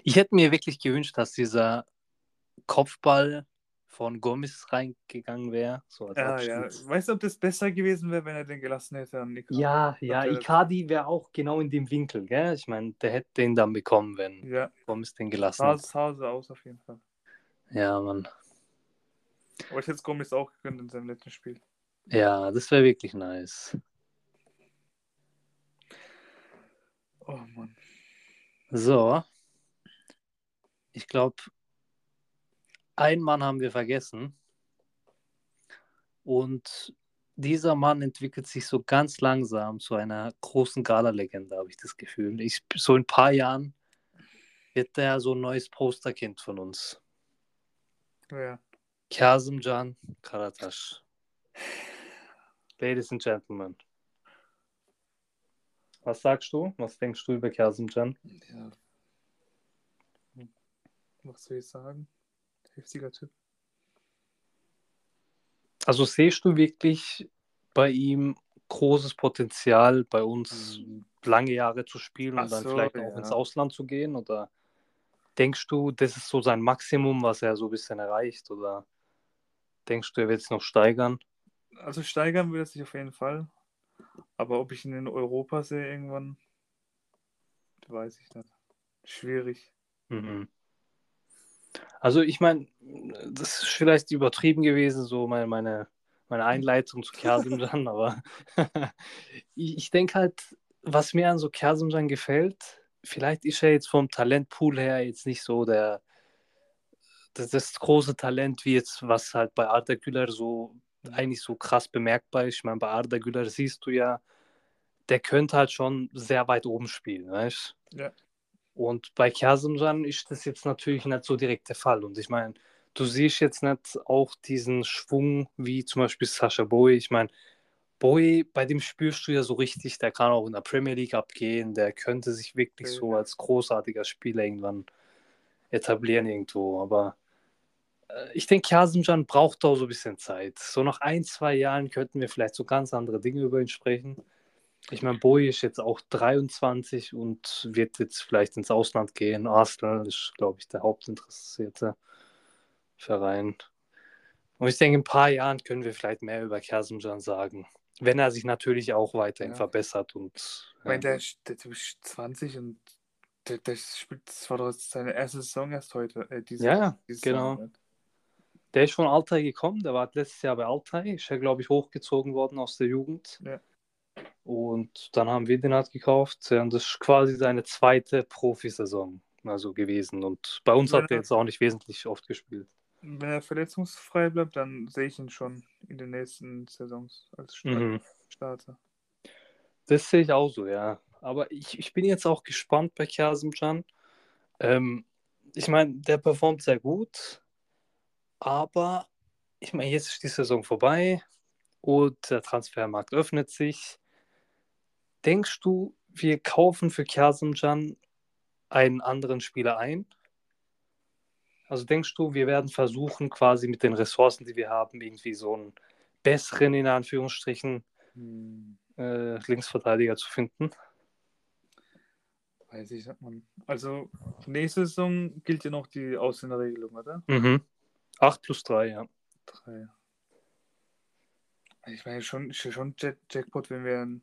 Ich hätte mir wirklich gewünscht, dass dieser Kopfball von Gomez reingegangen wäre. So Ja, ja. Weißt du, ob das besser gewesen wäre, wenn er den gelassen hätte an Nico? Ja, ja. Icardi wäre auch genau in dem Winkel, gell? Ich meine, der hätte den dann bekommen, wenn Ja, Gomez den gelassen sah, hat. sah so aus auf jeden Fall. Ja, Mann. Aber ich hätte es Gomez auch gegönnt in seinem letzten Spiel. Ja, das wäre wirklich nice. Oh Mann. So. Ich glaube, einen Mann haben wir vergessen. Und dieser Mann entwickelt sich so ganz langsam zu einer großen Gala-Legende, habe ich das Gefühl. Ich, so in ein paar Jahren wird der so ein neues Posterkind von uns. Ja. Kazımcan Karataş. Ladies and Gentlemen. Was sagst du? Was denkst du über Kazımcan? ja. Was soll ich sagen? Heftiger Typ. Also siehst du wirklich bei ihm großes Potenzial, bei uns lange Jahre zu spielen Ach und dann so, vielleicht ja. auch ins Ausland zu gehen? Oder denkst du, das ist so sein Maximum, was er so ein bisschen erreicht? Oder denkst du, er wird es noch steigern? Also steigern will er sich auf jeden Fall. Aber ob ich ihn in Europa sehe irgendwann, weiß ich nicht. Schwierig. Mhm. Also ich meine, das ist vielleicht übertrieben gewesen, so meine, meine, meine Einleitung zu Kazımcan, aber ich, denke halt, was mir an so Kazımcan gefällt, vielleicht ist er jetzt vom Talentpool her jetzt nicht so der das, das große Talent, wie jetzt, was halt bei Arda Güler so eigentlich so krass bemerkbar ist. Ich meine, bei Arda Güler siehst du ja, der könnte halt schon sehr weit oben spielen, weißt Ja. Und bei Kazımcan ist das jetzt natürlich nicht so direkt der Fall. Und ich meine, du siehst jetzt nicht auch diesen Schwung wie zum Beispiel Sascha Boy. Ich meine, Boy, bei dem spürst du ja so richtig, der kann auch in der Premier League abgehen, der könnte sich wirklich Ja. so als großartiger Spieler irgendwann etablieren irgendwo. Aber ich denke, Kazımcan braucht auch so ein bisschen Zeit. So nach ein, zwei Jahren könnten wir vielleicht so ganz andere Dinge über ihn sprechen. Ich meine, Boy ist jetzt auch 23 und wird jetzt vielleicht ins Ausland gehen. Arsenal ist, glaube ich, der hauptinteressierte Verein. Und ich denke, in ein paar Jahren können wir vielleicht mehr über Kazımcan sagen. Wenn er sich natürlich auch weiterhin Ja. verbessert und Ich meine, der, ist- der Typ ist 20 und der, der spielt, das war doch seine erste Saison erst heute. Äh, diese, Ja, ja, diese genau. Saison, ne? Der ist von Altay gekommen, der war letztes Jahr bei Altay, ist ja, glaube ich, hochgezogen worden aus der Jugend. Ja. Und dann haben wir den halt gekauft. Und das ist quasi seine zweite Profisaison also gewesen. Und bei uns Wenn hat er jetzt auch nicht wesentlich oft gespielt. Wenn er verletzungsfrei bleibt, dann sehe ich ihn schon in den nächsten Saisons als Mhm. Starter. Das sehe ich auch so, ja. Aber ich, ich bin jetzt auch gespannt bei Kazımcan. Ähm, ich meine, der performt sehr gut, aber ich meine, jetzt ist die Saison vorbei und der Transfermarkt öffnet sich. Denkst du, wir kaufen für Kazımcan einen anderen Spieler ein? Also denkst du, wir werden versuchen, quasi mit den Ressourcen, die wir haben, irgendwie so einen besseren, in Anführungsstrichen, Hm, äh, Linksverteidiger zu finden? weiß ich nicht, man. Also, nächste Saison gilt ja noch die Ausländerregelung, oder? Mhm. 8 plus 3, ja. Drei. Ich meine, schon, ja schon Jack Jackpot, wenn wir einen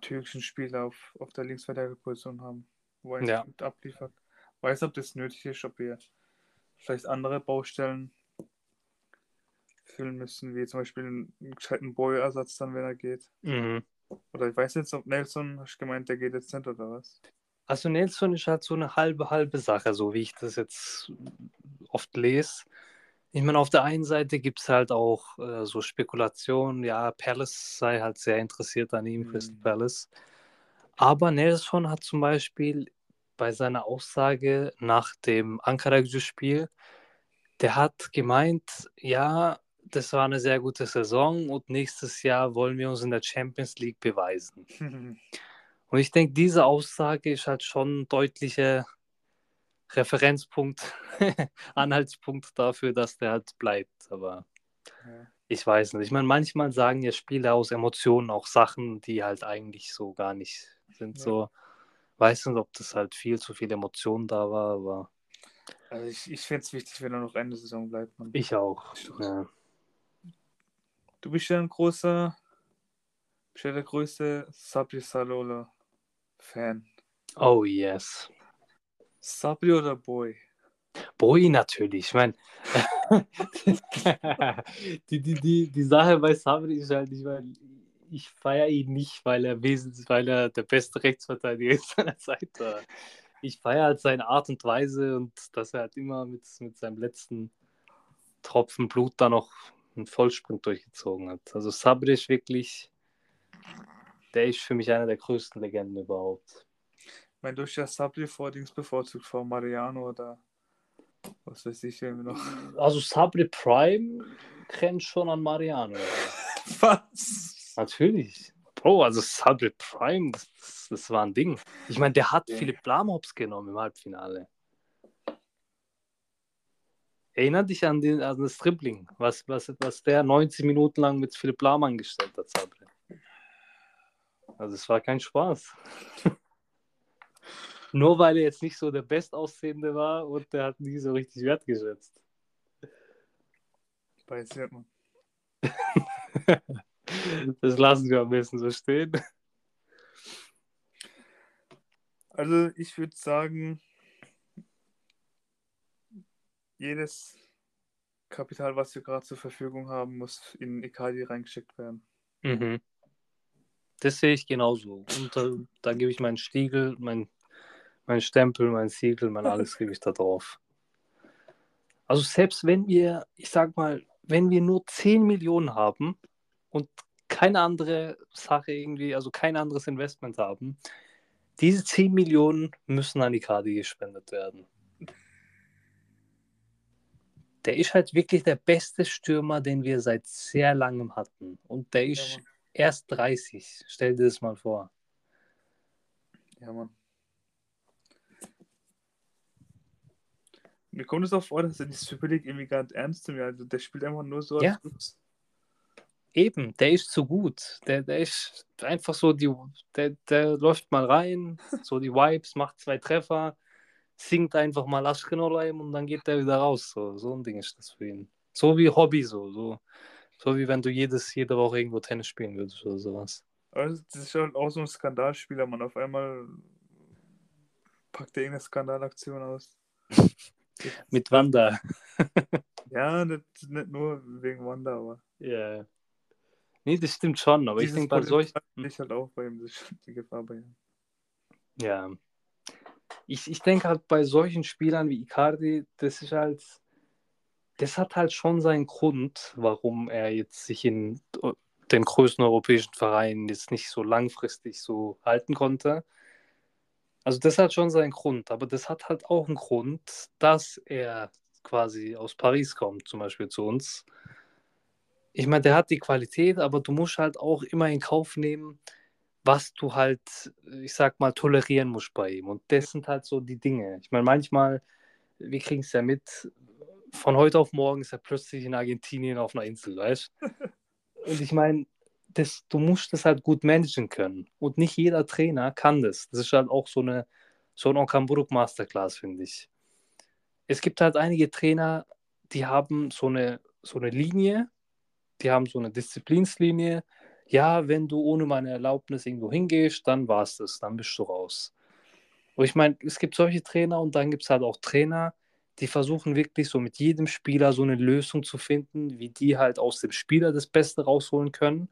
türkischen Spieler auf, auf der Linksverteidigerposition haben, wo er Ja. gut abliefert. Weiß, ob das nötig ist, ob wir vielleicht andere Baustellen füllen müssen, wie zum Beispiel einen, einen gescheiten Boy-Ersatz dann, wenn er geht. Mhm. Oder ich weiß jetzt, ob Nelson, hast du gemeint, der geht jetzt nicht oder was? Also Nelson ist halt so eine halbe, halbe Sache, so wie ich das jetzt oft lese. Ich meine, auf der einen Seite gibt es halt auch äh, so Spekulationen, ja, Palace sei halt sehr interessiert an ihm, Mhm. Crystal Palace. Aber Nelson hat zum Beispiel bei seiner Aussage nach dem Ankara-Spiel, der hat gemeint, ja, das war eine sehr gute Saison und nächstes Jahr wollen wir uns in der Champions League beweisen. Und ich denke, diese Aussage ist halt schon deutlicher Referenzpunkt, Anhaltspunkt dafür, dass der halt bleibt. Aber Ja. ich weiß nicht. Ich meine, manchmal sagen ja Spieler aus Emotionen auch Sachen, die halt eigentlich so gar nicht sind. Ja. So, weiß nicht, ob das halt viel zu viel Emotion da war, aber Also ich, ich fände es wichtig, wenn er noch Ende Saison bleibt. Man. ich auch. Ja. Du bist ja ein großer, bist ja der größte Sabri Salola Fan. Oh yes. Sabri oder Boy? Boy natürlich. Ich meine, die, die, die, die Sache bei Sabri ist halt, ich meine, ich feiere ihn nicht, weil er wesentlich, weil er der beste Rechtsverteidiger seiner Zeit war. Ich feiere halt seine Art und Weise und dass er halt immer mit, mit seinem letzten Tropfen Blut da noch einen Vollsprint durchgezogen hat. Also Sabri ist wirklich, der ist für mich einer der größten Legenden überhaupt. Ich meine, du hast ja Sabri vor Dings bevorzugt, vor Mariano oder was weiß ich, wir noch. Also Sabri Prime grenzt schon an Mariano. Was? Natürlich. Bro, also Sabri Prime, das, das war ein Ding. Ich meine, der hat Ja. Philipp Lahm-Hops genommen im Halbfinale. Erinner dich an, den, an das Dribbling, was, was, was der 90 Minuten lang mit Philipp Lahm angestellt hat, Sabri. Also es war kein Spaß. Nur weil er jetzt nicht so der Bestaussehende war und der hat nie so richtig wertgeschätzt. Nicht, man. Das lassen wir am besten so stehen. Also ich würde sagen, jedes Kapital, was wir gerade zur Verfügung haben, muss in Icardi reingeschickt werden. Mhm. Das sehe ich genauso. Und da, da gebe ich meinen Stiegel, mein, mein Stempel, mein Siegel, mein alles gebe ich da drauf. Also selbst wenn wir, ich sag mal, wenn wir nur 10 Millionen haben und keine andere Sache irgendwie, also kein anderes Investment haben, diese 10 Millionen müssen an die Karte gespendet werden. Der ist halt wirklich der beste Stürmer, den wir seit sehr langem hatten. Und der ist Ja, erst 30. Stell dir das mal vor. Ja, Mann. Mir kommt es auch vor, dass er die Super League irgendwie gar nicht ernst nimmt. Also der spielt einfach nur so, Ja. Eben, der ist zu gut. Der, der ist einfach so, die, der, der läuft mal rein, so die Vibes, macht zwei Treffer, singt einfach mal Aschkenolaim und dann geht der wieder raus. So, so ein Ding ist das für ihn. So wie Hobby, so. So, so wie wenn du jedes, jede Woche irgendwo Tennis spielen würdest oder sowas. Also, das ist schon auch so ein Skandalspieler, man. Auf einmal packt er irgendeine Skandalaktion aus. Mit Wanda. Ja, nicht, nicht nur wegen Wanda, aber. Ja. Nee, das stimmt schon, aber ich denke bei solchen. Sehe ich halt auch bei ihm, das ist die Gefahr bei ihm. Ja. Ich, ich denke halt bei solchen Spielern wie Icardi, das ist halt, das hat halt schon seinen Grund, warum er jetzt sich in den größten europäischen Vereinen jetzt nicht so langfristig so halten konnte. Also das hat schon seinen Grund, aber das hat halt auch einen Grund, dass er quasi aus Paris kommt, zum Beispiel zu uns. Ich meine, der hat die Qualität, aber du musst halt auch immer in Kauf nehmen, was du halt, ich sag mal, tolerieren musst bei ihm. Und das sind halt so die Dinge. Ich meine, manchmal, wir kriegen es ja mit, von heute auf morgen ist er plötzlich in Argentinien auf einer Insel, weißt Und ich meine, das, du musst das halt gut managen können. Und nicht jeder Trainer kann das. Das ist halt auch so eine, so ein Okamburuk Masterclass, finde ich. Es gibt halt einige Trainer, die haben so eine, so eine Linie, die haben so eine Disziplinslinie. Ja, wenn du ohne meine Erlaubnis irgendwo hingehst, dann war es das, dann bist du raus. Und ich meine, es gibt solche Trainer und dann gibt es halt auch Trainer, die versuchen wirklich so mit jedem Spieler so eine Lösung zu finden, wie die halt aus dem Spieler das Beste rausholen können,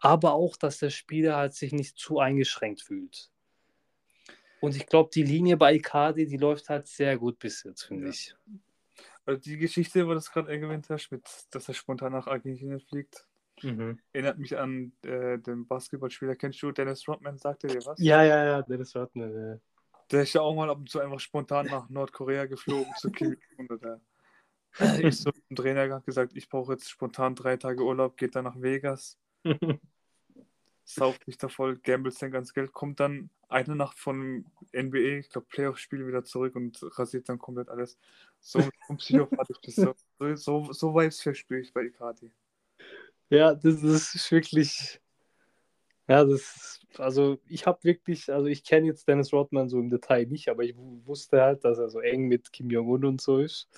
aber auch, dass der Spieler halt sich nicht zu eingeschränkt fühlt. Und ich glaube, die Linie bei Icardi, die läuft halt sehr gut bis jetzt, finde Ja. ich. Also die Geschichte, wo du das gerade erwähnt hast, mit, dass er spontan nach Argentinien fliegt, Mhm. erinnert mich an äh, den Basketballspieler. Kennst du Dennis Rodman? Sagt er dir was? Ja, ja, ja, Dennis Rodman. Ja. Der ist ja auch mal ab und zu einfach spontan nach Nordkorea geflogen zu Kim Jong-un oder ist so ein Trainer hat gesagt, ich brauche jetzt spontan drei Tage Urlaub, geht dann nach Vegas, sauft sich da voll, gambelt sein ganzes Geld, kommt dann eine Nacht von NBA, ich glaube Playoff-Spiel wieder zurück und rasiert dann komplett alles. So ein psychopathisch bist du. So, so, so Vibes verspüre ich bei Icardi. Ja, das, ist wirklich. Ja, das ist, also ich habe wirklich, also ich kenne jetzt Dennis Rodman so im Detail nicht, aber ich wu- wusste halt, dass er so eng mit Kim Jong-un und so ist.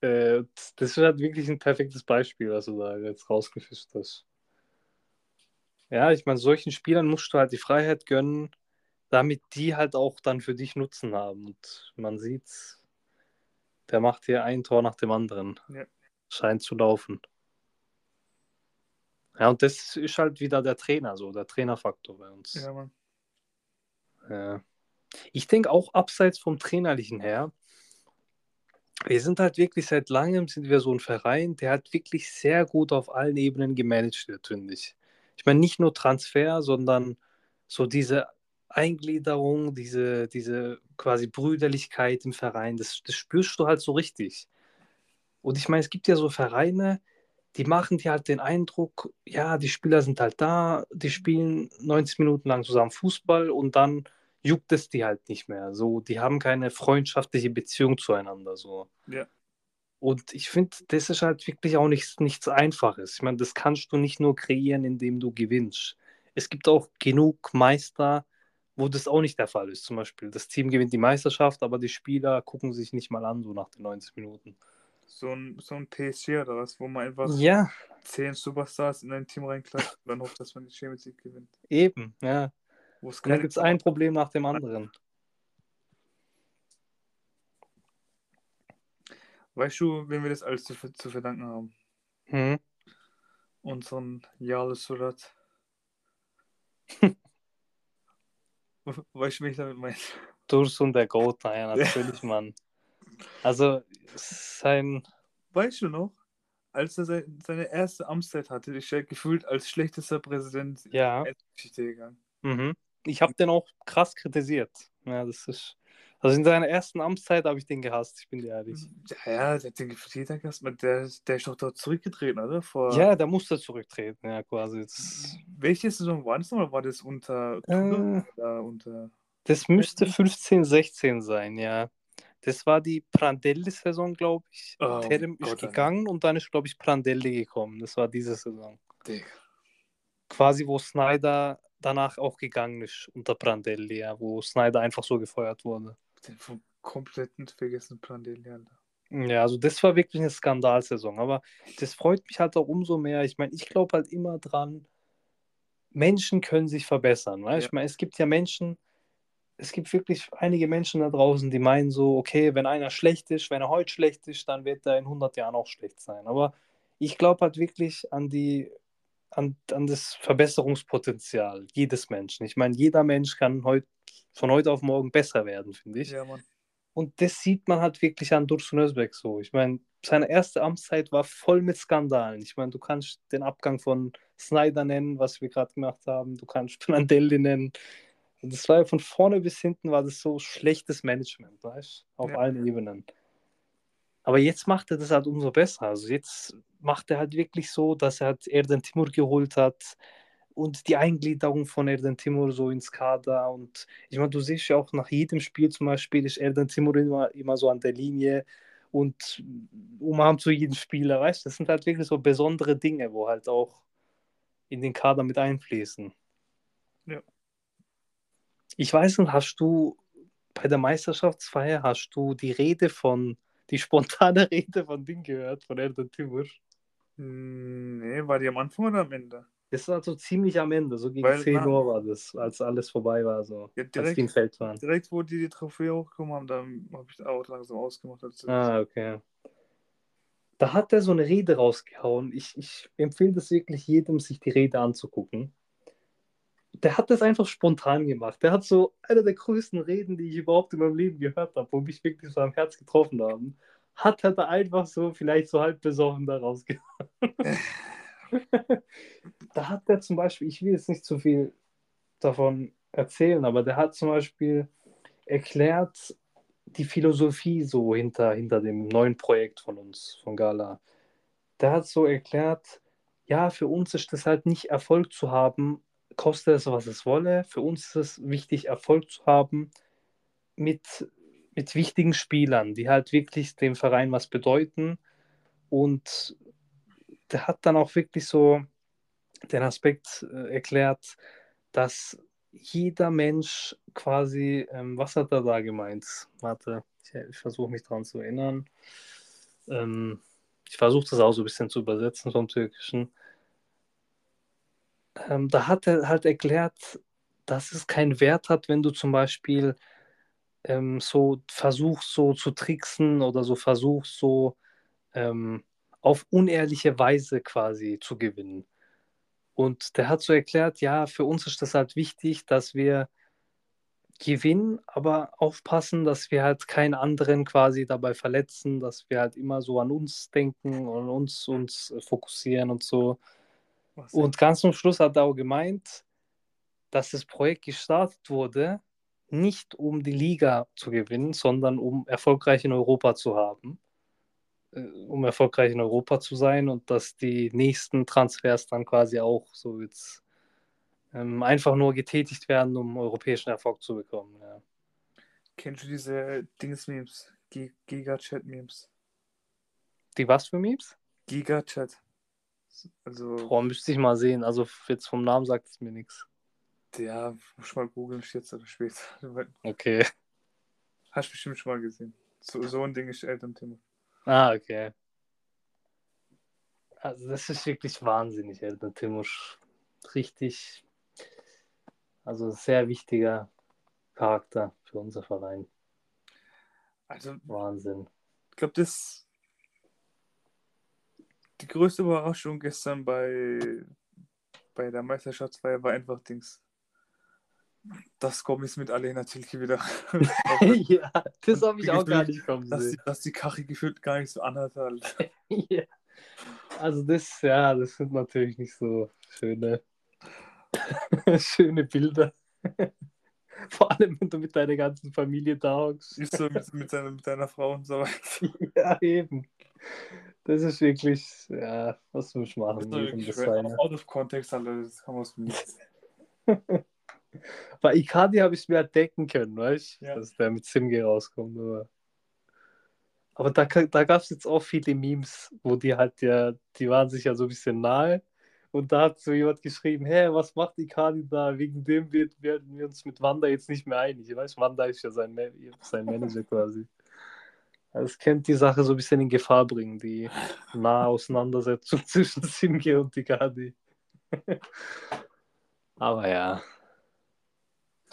Äh, das ist halt wirklich ein perfektes Beispiel, was du da jetzt rausgefischt hast. Ja, ich meine, solchen Spielern musst du halt die Freiheit gönnen, damit die halt auch dann für dich Nutzen haben. Und man sieht, der macht hier ein Tor nach dem anderen. Ja. Scheint zu laufen. Ja, und das ist halt wieder der Trainer, so der Trainerfaktor bei uns. Ja, Mann. Ja. Ich denke auch abseits vom Trainerlichen her, wir sind halt wirklich seit langem sind wir so ein Verein, der halt wirklich sehr gut auf allen Ebenen gemanagt wird, finde ich. Ich meine, nicht nur Transfer, sondern so diese Eingliederung, diese, diese quasi Brüderlichkeit im Verein, das, das spürst du halt so richtig. Und ich meine, es gibt ja so Vereine, die machen dir halt den Eindruck, ja, die Spieler sind halt da, die spielen 90 Minuten lang zusammen Fußball und dann juckt es die halt nicht mehr. So, die haben keine freundschaftliche Beziehung zueinander. So. Ja. Und ich finde, das ist halt wirklich auch nichts, nichts Einfaches. Ich meine, das kannst du nicht nur kreieren, indem du gewinnst. Es gibt auch genug Meister, wo das auch nicht der Fall ist. Zum Beispiel, das Team gewinnt die Meisterschaft, aber die Spieler gucken sich nicht mal an, so nach den 90 Minuten. So ein, so ein PSG oder was, wo man einfach Ja, zehn Superstars in ein Team reinklatscht und dann hofft, dass man die Champions League gewinnt. eben, ja. Und dann gibt es ein Problem nach dem anderen. Weißt du, wem wir das alles zu, zu verdanken haben? Hm. Unseren Jale Surat. weißt du, wie ich damit meine? Dursun der Goat, naja, natürlich, Mann. Also, sein, Weißt du noch, als er se- seine erste Amtszeit hatte, ist er gefühlt als schlechtester Präsident ja, in die Geschichte gegangen. mhm. ich habe den auch krass kritisiert. Ja, das ist, also in seiner ersten Amtszeit habe ich den gehasst, ich bin dir ehrlich. Ja, ja, der hat den jeder gehasst. Der, der ist doch dort zurückgetreten, oder? Vor Ja, der musste zurücktreten, ja, quasi. Das, Welche Saison war das nochmal? War das unter Tudor oder unter. das müsste 15, 16 sein, ja. Das war die Prandelli-Saison, glaube ich. Oh, Terem Gott, ist gegangen und dann ist, glaube ich, Prandelli gekommen. Das war diese Saison. Digga. quasi wo Snyder danach auch gegangen ist unter Prandelli, ja, wo Snyder einfach so gefeuert wurde. Den vom kompletten vergessen Prandelli, Alter. Ja, also das war wirklich eine Skandalsaison, aber das freut mich halt auch umso mehr. Ich meine, ich glaube halt immer dran, Menschen können sich verbessern. Ja. Ich meine, es gibt ja Menschen, es gibt wirklich einige Menschen da draußen, die meinen so, okay, wenn einer schlecht ist, wenn er heute schlecht ist, dann wird er in 100 Jahren auch schlecht sein. Aber ich glaube halt wirklich an die, an, an das Verbesserungspotenzial jedes Menschen. Ich meine, jeder Mensch kann heut, von heute auf morgen besser werden, finde ich. Ja. Und das sieht man halt wirklich an Dursun Özbek so. Ich meine, seine erste Amtszeit war voll mit Skandalen. Ich meine, du kannst den Abgang von Snyder nennen, was wir gerade gemacht haben. Du kannst Prandelli nennen. Das war ja von vorne bis hinten war das so schlechtes Management, weißt du? Auf Ja. allen Ebenen. Aber jetzt macht er das halt umso besser. Also jetzt macht er halt wirklich so, dass er halt Erden Timur geholt hat und die Eingliederung von Erden Timur so ins Kader. Und ich meine, du siehst ja auch nach jedem Spiel zum Beispiel ist Erden Timur immer, immer so an der Linie und umarmt so jeden Spieler, weißt du? Das sind halt wirklich so besondere Dinge, wo halt auch in den Kader mit einfließen. Ja. Ich weiß nicht, hast du bei der Meisterschaftsfeier, hast du die Rede von, die spontane Rede von Ding gehört, von Erden Timur? Hm, Nee, war die am Anfang oder am Ende? Das war so ziemlich am Ende, so gegen Weil 10 na- Uhr war das, als alles vorbei war, so. Ja, als direkt, die im Feld waren. direkt, wo die die Trophäe hochgekommen haben, dann habe ich Auto langsam ausgemacht. Als Ah, okay. Da hat er so eine Rede rausgehauen. Ich, ich empfehle das wirklich jedem, sich die Rede anzugucken. Der hat das einfach spontan gemacht. Der hat so eine der größten Reden, die ich überhaupt in meinem Leben gehört habe, wo mich wirklich so am Herz getroffen haben. Hat er da einfach so, vielleicht so halb besoffen da rausgehauen. da hat er zum Beispiel, ich will jetzt nicht zu viel davon erzählen, aber der hat zum Beispiel erklärt, die Philosophie so hinter, hinter dem neuen Projekt von uns, von Gala. Der hat so erklärt, ja, für uns ist es halt nicht Erfolg zu haben, koste es, was es wolle. Für uns ist es wichtig, Erfolg zu haben mit, mit wichtigen Spielern, die halt wirklich dem Verein was bedeuten. Und der hat dann auch wirklich so den Aspekt äh, erklärt, dass jeder Mensch quasi, ähm, was hat er da gemeint? Warte, ich, ich versuche mich daran zu erinnern. Ähm, ich versuche das auch so ein bisschen zu übersetzen vom Türkischen. Ähm, da hat er halt erklärt, dass es keinen Wert hat, wenn du zum Beispiel ähm, so versuchst, so zu tricksen oder so versuchst, so ähm, auf unehrliche Weise quasi zu gewinnen. Und der hat so erklärt, ja, für uns ist das halt wichtig, dass wir gewinnen, aber aufpassen, dass wir halt keinen anderen quasi dabei verletzen, dass wir halt immer so an uns denken und uns, uns äh, fokussieren und so. Was Und ganz zum Schluss hat er auch gemeint, dass das Projekt gestartet wurde, nicht um die Liga zu gewinnen, sondern um erfolgreich in Europa zu haben, äh, um erfolgreich in Europa zu sein und dass die nächsten Transfers dann quasi auch so jetzt ähm, einfach nur getätigt werden, um europäischen Erfolg zu bekommen. Ja. Kennst du diese Dings-Memes? Gi- Giga-Chat-Memes? Die was für Memes? Giga-Chat. Also, Boah, müsste ich mal sehen. Also jetzt vom Namen sagt es mir nichts. ja, muss ich mal googeln, jetzt oder später. Okay. Hast du bestimmt schon mal gesehen. So, so ein Ding ist Elternthema. Ah, okay. Also das ist wirklich wahnsinnig, Eltern Timusch. Richtig, also sehr wichtiger Charakter für unser Verein. Also, Wahnsinn. ich glaube, das die größte Überraschung gestern bei, bei der Meisterschaftsfeier war einfach Dings. Das Gommis mit Alena Tilke wieder. ja, das habe ich auch gar nicht kommen dass, die, sehen. dass die Kachi gefühlt gar nicht so anhat. Halt. ja. Also das, ja, das sind natürlich nicht so schöne, schöne Bilder. Vor allem, wenn du mit deiner ganzen Familie da hockst. Ist so mit, mit, seiner, mit deiner Frau und so weiter. Ja, eben. Das ist wirklich, ja, was muss ich machen? ist das seine. Out of context, Alter. Das kann man aus dem Nichts. Bei Icardi habe ich es mir halt denken können, weißt du? Ja. Dass der mit Simge rauskommt. Aber, aber da, da gab es jetzt auch viele Memes, wo die halt ja, die waren sich ja so ein bisschen nahe. Und da hat so jemand geschrieben, hä, was macht Icardi da? Wegen dem wird, werden wir uns mit Wanda jetzt nicht mehr einig. Weißt du, Wanda ist ja sein, sein Manager quasi. Es könnte die Sache so ein bisschen in Gefahr bringen, die nahe Auseinandersetzung zwischen Simge und Icardi. Aber ja.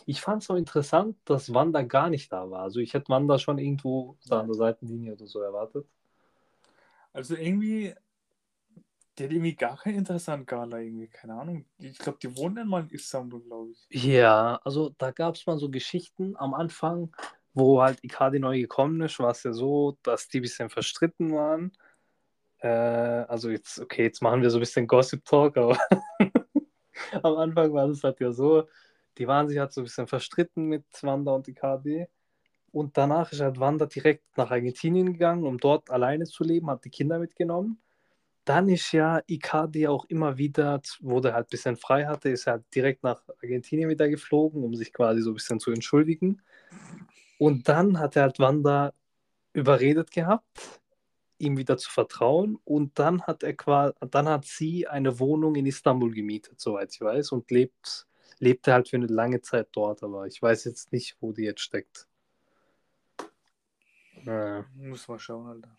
Ich fand es so interessant, dass Wanda gar nicht da war. Also ich hätte Wanda schon irgendwo da an der Seitenlinie oder so erwartet. Also irgendwie, die hat irgendwie gar keinen interessanten Gala, irgendwie, keine Ahnung. Ich glaube, die wohnen dann mal in Istanbul, glaube ich. Ja, also da gab es mal so Geschichten am Anfang, wo halt Icardi neu gekommen ist, war es ja so, dass die ein bisschen verstritten waren. Äh, also jetzt, okay, jetzt machen wir so ein bisschen Gossip Talk, aber am Anfang war das halt ja so, die waren sich halt so ein bisschen verstritten mit Wanda und Icardi. Und danach ist halt Wanda direkt nach Argentinien gegangen, um dort alleine zu leben, hat die Kinder mitgenommen. Dann ist ja Icardi auch immer wieder, wo der halt ein bisschen frei hatte, ist er halt direkt nach Argentinien wieder geflogen, um sich quasi so ein bisschen zu entschuldigen. Und dann hat er halt Wanda überredet gehabt, ihm wieder zu vertrauen. Und dann hat er quasi, dann hat sie eine Wohnung in Istanbul gemietet, soweit ich weiß, und lebt, lebte halt für eine lange Zeit dort, aber ich weiß jetzt nicht, wo die jetzt steckt. Ja. Muss mal schauen, Alter.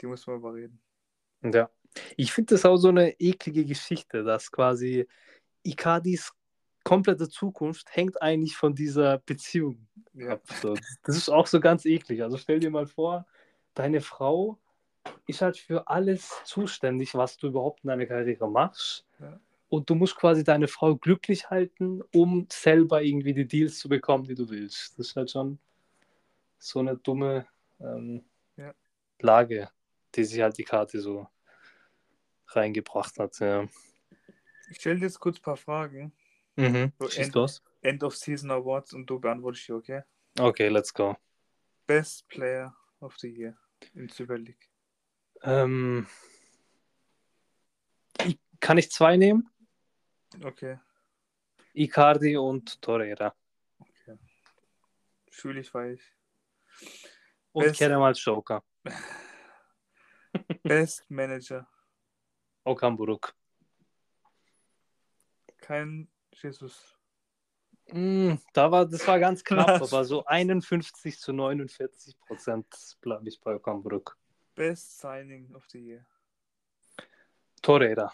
Die muss man überreden. Ja. Ich finde das auch so eine eklige Geschichte, dass quasi Icardis komplette Zukunft hängt eigentlich von dieser Beziehung Ja. ab. So, das ist auch so ganz eklig. Also stell dir mal vor, deine Frau ist halt für alles zuständig, was du überhaupt in deiner Karriere machst. Ja. Und du musst quasi deine Frau glücklich halten, um selber irgendwie die Deals zu bekommen, die du willst. Das ist halt schon so eine dumme ähm, Ja. Lage, die sich halt die Karte so reingebracht hat. Ja. Ich stelle dir jetzt kurz ein paar Fragen. Mhm. So Schieß end- los. End of Season Awards und du beantwortest die, okay? Okay, let's go. Best Player of the Year in Super League. Ähm, kann ich zwei nehmen? Okay, Icardi und Torreira. fühle ich weich. Und Best- Kerem als Joker. Best Manager. Okamburuk. Kein Jesus. Mm, da war, das war ganz knapp, Was? aber so 51 zu 49 Prozent bleibe ich bei Okamburuk. Best Signing of the Year. Torreira.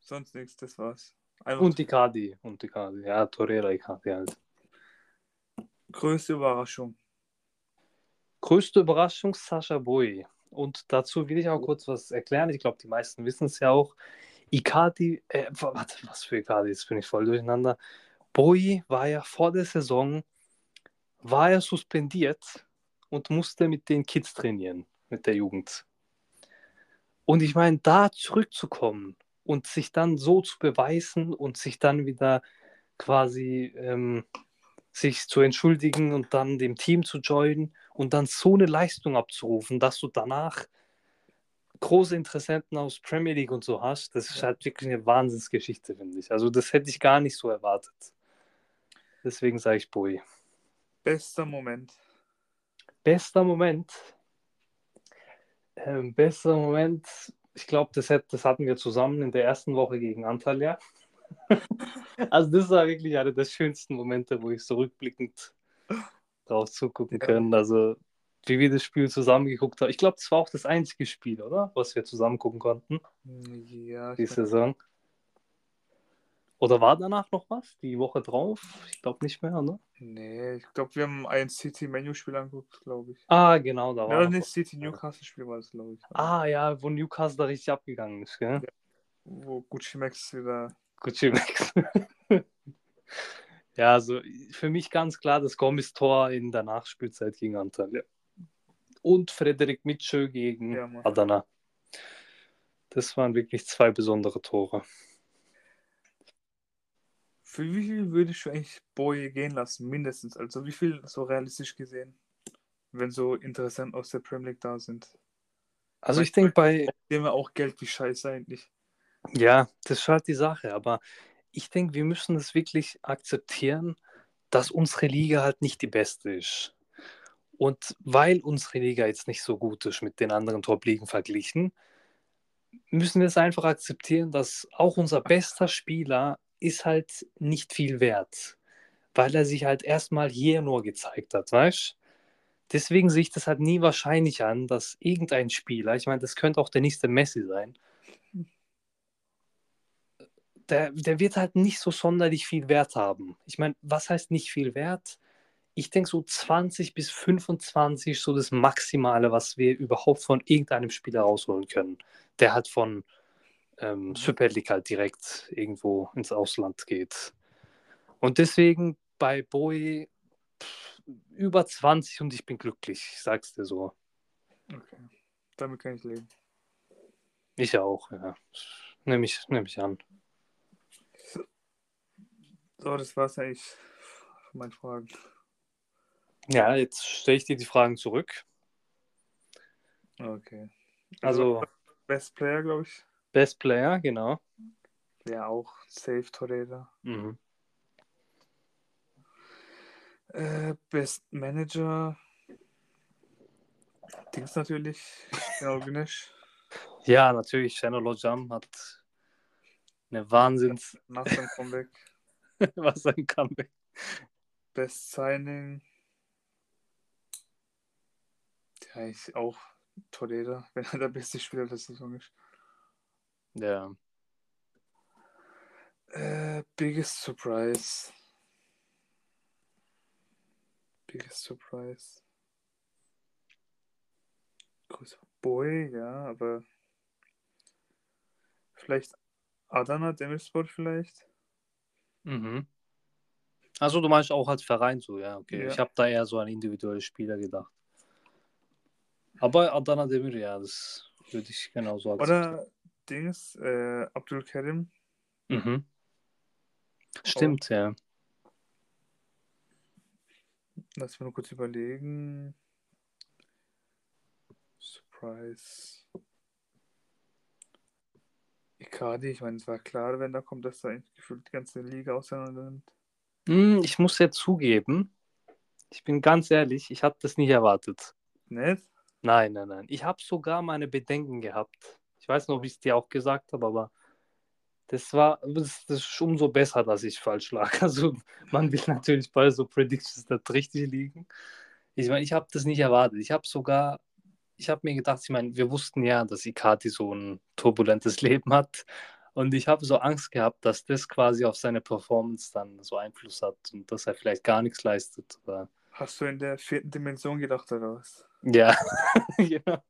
Sonst nichts, das war's. Einfach Und Icardi. Und Icardi. Ja, Torreira, Icardi halt. größte Überraschung. Größte Überraschung, Sascha Boy. Und dazu will ich auch kurz was erklären. Ich glaube, die meisten wissen es ja auch. Icardi, äh, warte, was für Icardi? Jetzt bin ich voll durcheinander. Boy war ja vor der Saison, war er suspendiert und musste mit den Kids trainieren, mit der Jugend. Und ich meine, da zurückzukommen und sich dann so zu beweisen und sich dann wieder quasi ähm, sich zu entschuldigen und dann dem Team zu joinen und dann so eine Leistung abzurufen, dass du danach große Interessenten aus Premier League und so hast, das ist halt wirklich eine Wahnsinnsgeschichte, finde ich. Also das hätte ich gar nicht so erwartet. Deswegen sage ich Bowie. Bester Moment. Bester Moment. Ähm, bester Moment. Ich glaube, das, hat- das hatten wir zusammen in der ersten Woche gegen Antalya. also das war wirklich einer der schönsten Momente, wo ich so rückblickend drauf zugucken Ja. können. Also wie wir das Spiel zusammen geguckt haben. Ich glaube, das war auch das einzige Spiel, oder? Was wir zusammen gucken konnten, Ja, die Saison. Oder war danach noch was? Die Woche drauf? Ich glaube nicht mehr, ne? nee, ich glaube, wir haben ein City-Menu-Spiel angeguckt, glaube ich. Ah, genau, da war Ja, noch nee, was. City-Newcastle-Spiel war das, glaube ich. Ah ja, wo Newcastle da richtig abgegangen ist, gell? Wo Gucci Max wieder. Gucci Max. ja, also für mich ganz klar das Gomez-Tor in der Nachspielzeit gegen Antalya. Und Frederik Mitschö gegen Ja. Adana. Das waren wirklich zwei besondere Tore. Für wie viel würdest du eigentlich Boye gehen lassen? Mindestens. Also wie viel so realistisch gesehen? Wenn so Interessenten aus der Premier League da sind. Also ich denke bei, haben ja auch Geld wie Scheiße eigentlich. ja, das ist halt die Sache, aber ich denke, wir müssen es wirklich akzeptieren, dass unsere Liga halt nicht die beste ist. Und weil unsere Liga jetzt nicht so gut ist mit den anderen Top-Ligen verglichen, müssen wir es einfach akzeptieren, dass auch unser bester Spieler ist halt nicht viel wert, weil er sich halt erstmal hier nur gezeigt hat, weißt Deswegen sehe ich das halt nie wahrscheinlich an, dass irgendein Spieler, ich meine, das könnte auch der nächste Messi sein, der, der wird halt nicht so sonderlich viel Wert haben. Ich meine, was heißt nicht viel Wert? Ich denke so 20 bis 25 so das Maximale, was wir überhaupt von irgendeinem Spieler rausholen können. Der halt von ähm, Super League halt direkt irgendwo ins Ausland geht. Und deswegen bei Bowie pff, über 20 und ich bin glücklich, ich sag's dir so. Okay. Damit kann ich leben. Ich auch, ja. Nehme ich, nehm ich an. So, das war's eigentlich von meinen Fragen. Ja, jetzt stelle ich dir die Fragen zurück. Okay. Also, Best Player, glaube ich. Best Player, genau. Ja, auch Safe Torreira. Mhm. Äh, Best Manager. Dings natürlich. Genau, Güneş. Ja, natürlich, Shannon Lojam hat eine Wahnsinns, Nach seinem Comeback. was ein Comeback. Best Signing. Ja, ich auch Toledo, wenn er der beste Spieler der Saison ist. Ja. Äh, biggest Surprise. Biggest Surprise. Größer Boy, ja, aber vielleicht Adana Demirspor vielleicht. Mhm. Also du meinst auch als Verein so, ja, okay. Ja. Ich habe da eher so an individuelle Spieler gedacht. Aber Adana Demir, das würde ich genauso akzeptieren. Oder Dings, äh, Abdul Karim. Mhm. Stimmt, ja. Lass mich nur kurz überlegen. Surprise. Icardi, ich meine, es war klar, wenn da kommt, dass da gefühlt die ganze Liga auseinander nimmt. Hm, ich muss ja zugeben, ich bin ganz ehrlich, ich habe das nicht erwartet. Nicht? Nein, nein, nein. Ich habe sogar meine Bedenken gehabt. Ich weiß noch, wie ich es dir auch gesagt habe, aber das war, das, ist umso besser, dass ich falsch lag. Also man will natürlich bei so Predictions nicht richtig liegen. Ich meine, ich habe das nicht erwartet. Ich habe sogar, ich habe mir gedacht, ich meine, wir wussten ja, dass Ikati so ein turbulentes Leben hat. Und ich habe so Angst gehabt, dass das quasi auf seine Performance dann so Einfluss hat und dass er vielleicht gar nichts leistet. Hast du in der vierten Dimension gedacht, oder was? Ja, genau.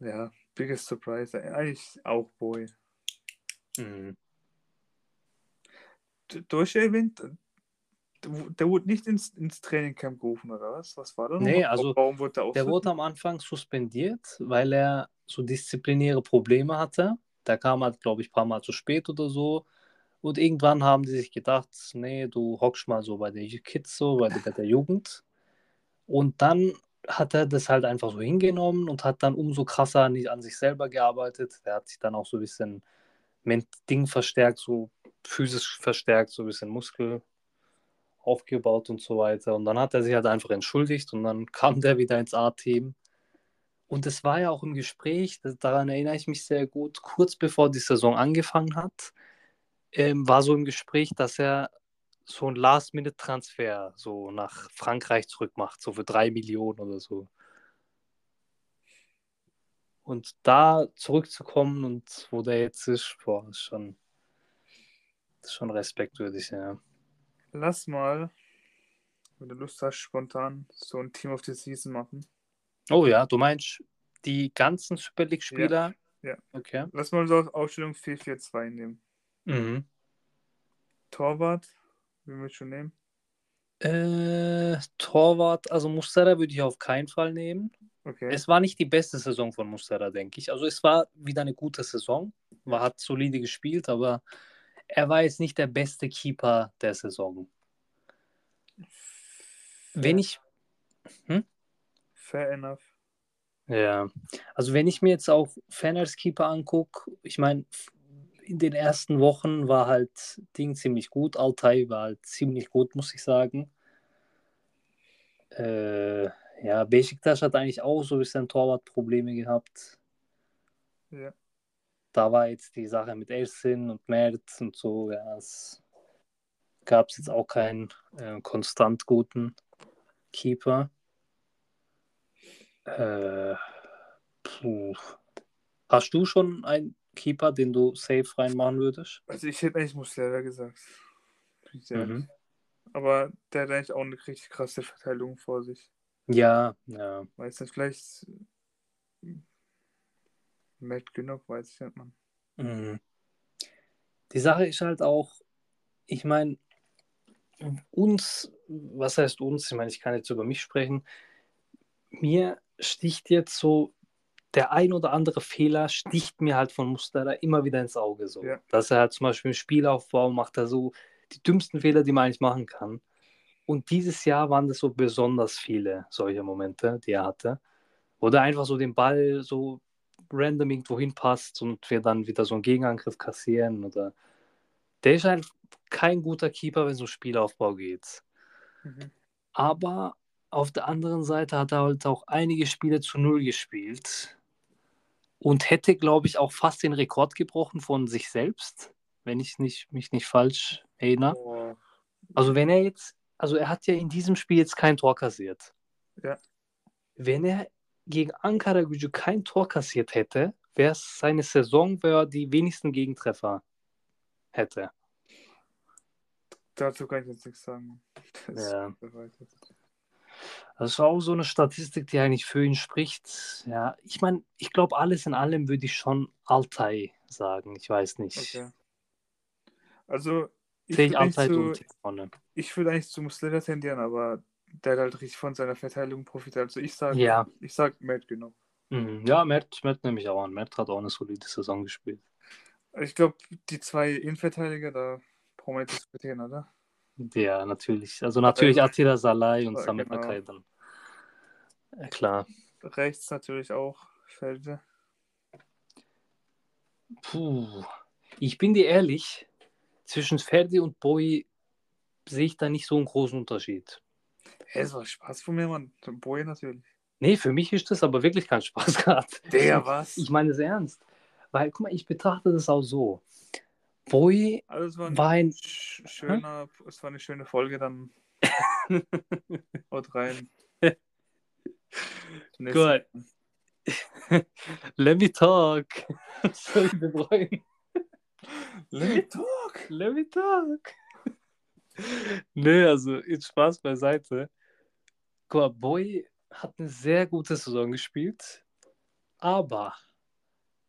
Ja, biggest surprise. Eigentlich auch Boy. Mhm. Durch erwähnt, der wurde nicht ins, ins Trainingcamp gerufen, oder was? Was war da noch? Nee, also Warum wurde der Der wurde am Anfang suspendiert, weil er so disziplinäre Probleme hatte. Der kam halt, glaube ich, ein paar Mal zu spät oder so. Und irgendwann haben die sich gedacht, nee, du hockst mal so bei den Kids so, bei der, bei der Jugend. Und dann hat er das halt einfach so hingenommen und hat dann umso krasser nicht an sich selber gearbeitet. Der hat sich dann auch so ein bisschen mit Ding verstärkt, so physisch verstärkt, so ein bisschen Muskel aufgebaut und so weiter. Und dann hat er sich halt einfach entschuldigt und dann kam der wieder ins A-Team. Und es war ja auch im Gespräch, daran erinnere ich mich sehr gut, kurz bevor die Saison angefangen hat, ähm, war so im Gespräch, dass er so einen Last-Minute-Transfer so nach Frankreich zurückmacht, so für drei Millionen oder so. Und da zurückzukommen und wo der jetzt ist, boah, ist schon, ist schon respektwürdig, ja. Lass mal, wenn du Lust hast, spontan so ein Team of the Season machen. Oh ja, du meinst die ganzen Super League-Spieler? Ja, ja. Okay. Lass mal so auf Aufstellung 4-4-2 nehmen. Mhm. Torwart, wie wir schon nehmen. Äh, Torwart, also Mustera würde ich auf keinen Fall nehmen. Okay. Es war nicht die beste Saison von Mustera, denke ich. Also es war wieder eine gute Saison. Man hat solide gespielt, aber er war jetzt nicht der beste Keeper der Saison. Wenn ich, Fair enough. ja, also wenn ich mir jetzt auch Fan als Keeper angucke, ich meine, in den ersten Wochen war halt Ding ziemlich gut. Altai war halt ziemlich gut, muss ich sagen. Äh, ja, Besiktas hat eigentlich auch so ein bisschen Torwartprobleme gehabt. Ja. Da war jetzt die Sache mit Elsin und Merz und so, ja, es gab es jetzt auch keinen äh, konstant guten Keeper. Äh, puh. Hast du schon einen Keeper, den du safe reinmachen würdest? Also ich hätte eigentlich Muslera gesagt. Mhm. Aber der hat eigentlich auch eine richtig krasse Verteilung vor sich. Ja, ja. Weiß nicht, vielleicht Matt Günnock, weiß ich nicht, man. Mhm. Die Sache ist halt auch, ich meine, uns, was heißt uns? Ich meine, ich kann jetzt über mich sprechen. Mir sticht jetzt so der ein oder andere Fehler, sticht mir halt von Mustera immer wieder ins Auge. So. Ja. Dass er halt zum Beispiel im Spielaufbau macht er so die dümmsten Fehler, die man eigentlich machen kann. Und dieses Jahr waren das so besonders viele solche Momente, die er hatte. Oder einfach so den Ball so random irgendwo hinpasst und wir dann wieder so einen Gegenangriff kassieren. Oder der ist halt kein guter Keeper, wenn es um Spielaufbau geht. Mhm. Aber auf der anderen Seite hat er halt auch einige Spiele zu Null gespielt und hätte, glaube ich, auch fast den Rekord gebrochen von sich selbst, wenn ich nicht, mich nicht falsch erinnere. Oh, Also wenn er jetzt also er hat ja in diesem Spiel jetzt kein Tor kassiert. Ja. Wenn er gegen Ankara Gücü kein Tor kassiert hätte, wäre es seine Saison, er die wenigsten Gegentreffer hätte. Dazu kann ich jetzt nichts sagen. Ja. Das ist auch so eine Statistik, die eigentlich für ihn spricht. Ja, ich meine, ich glaube, alles in allem würde ich schon Altay sagen. Ich weiß nicht. Okay. Also, ich würde eigentlich, Altay zu, ich würd eigentlich zu Muslera tendieren, aber der hat halt richtig von seiner Verteilung profitiert. Also ich sage, Ja. ich sag Matt genau. Mhm. Ja, Mert, Mert nehme ich auch an. Mert hat auch eine solide Saison gespielt. Ich glaube, die zwei Innenverteidiger, da brauchen wir nicht diskutieren, oder? Ja, natürlich. Also natürlich Attila Salai und Ja, Samet genau. Akai dann. Ja, klar. Rechts natürlich auch Felde. Puh. Ich bin dir ehrlich, zwischen Ferdi und Boy sehe ich da nicht so einen großen Unterschied. Es war Spaß von mir, Mann. Boy natürlich. Nee, für mich ist das aber wirklich kein Spaß gerade. Der was? Ich meine es ernst. Weil, guck mal, ich betrachte das auch so. Boy Also es war ein, war ein. sch- schöner, es war eine schöne Folge, dann haut rein. Gut. Let me talk. Sorry, De Bruyne. Let me talk. Let me talk. nee, also jetzt Spaß beiseite. Guck mal, Boy hat eine sehr gute Saison gespielt, aber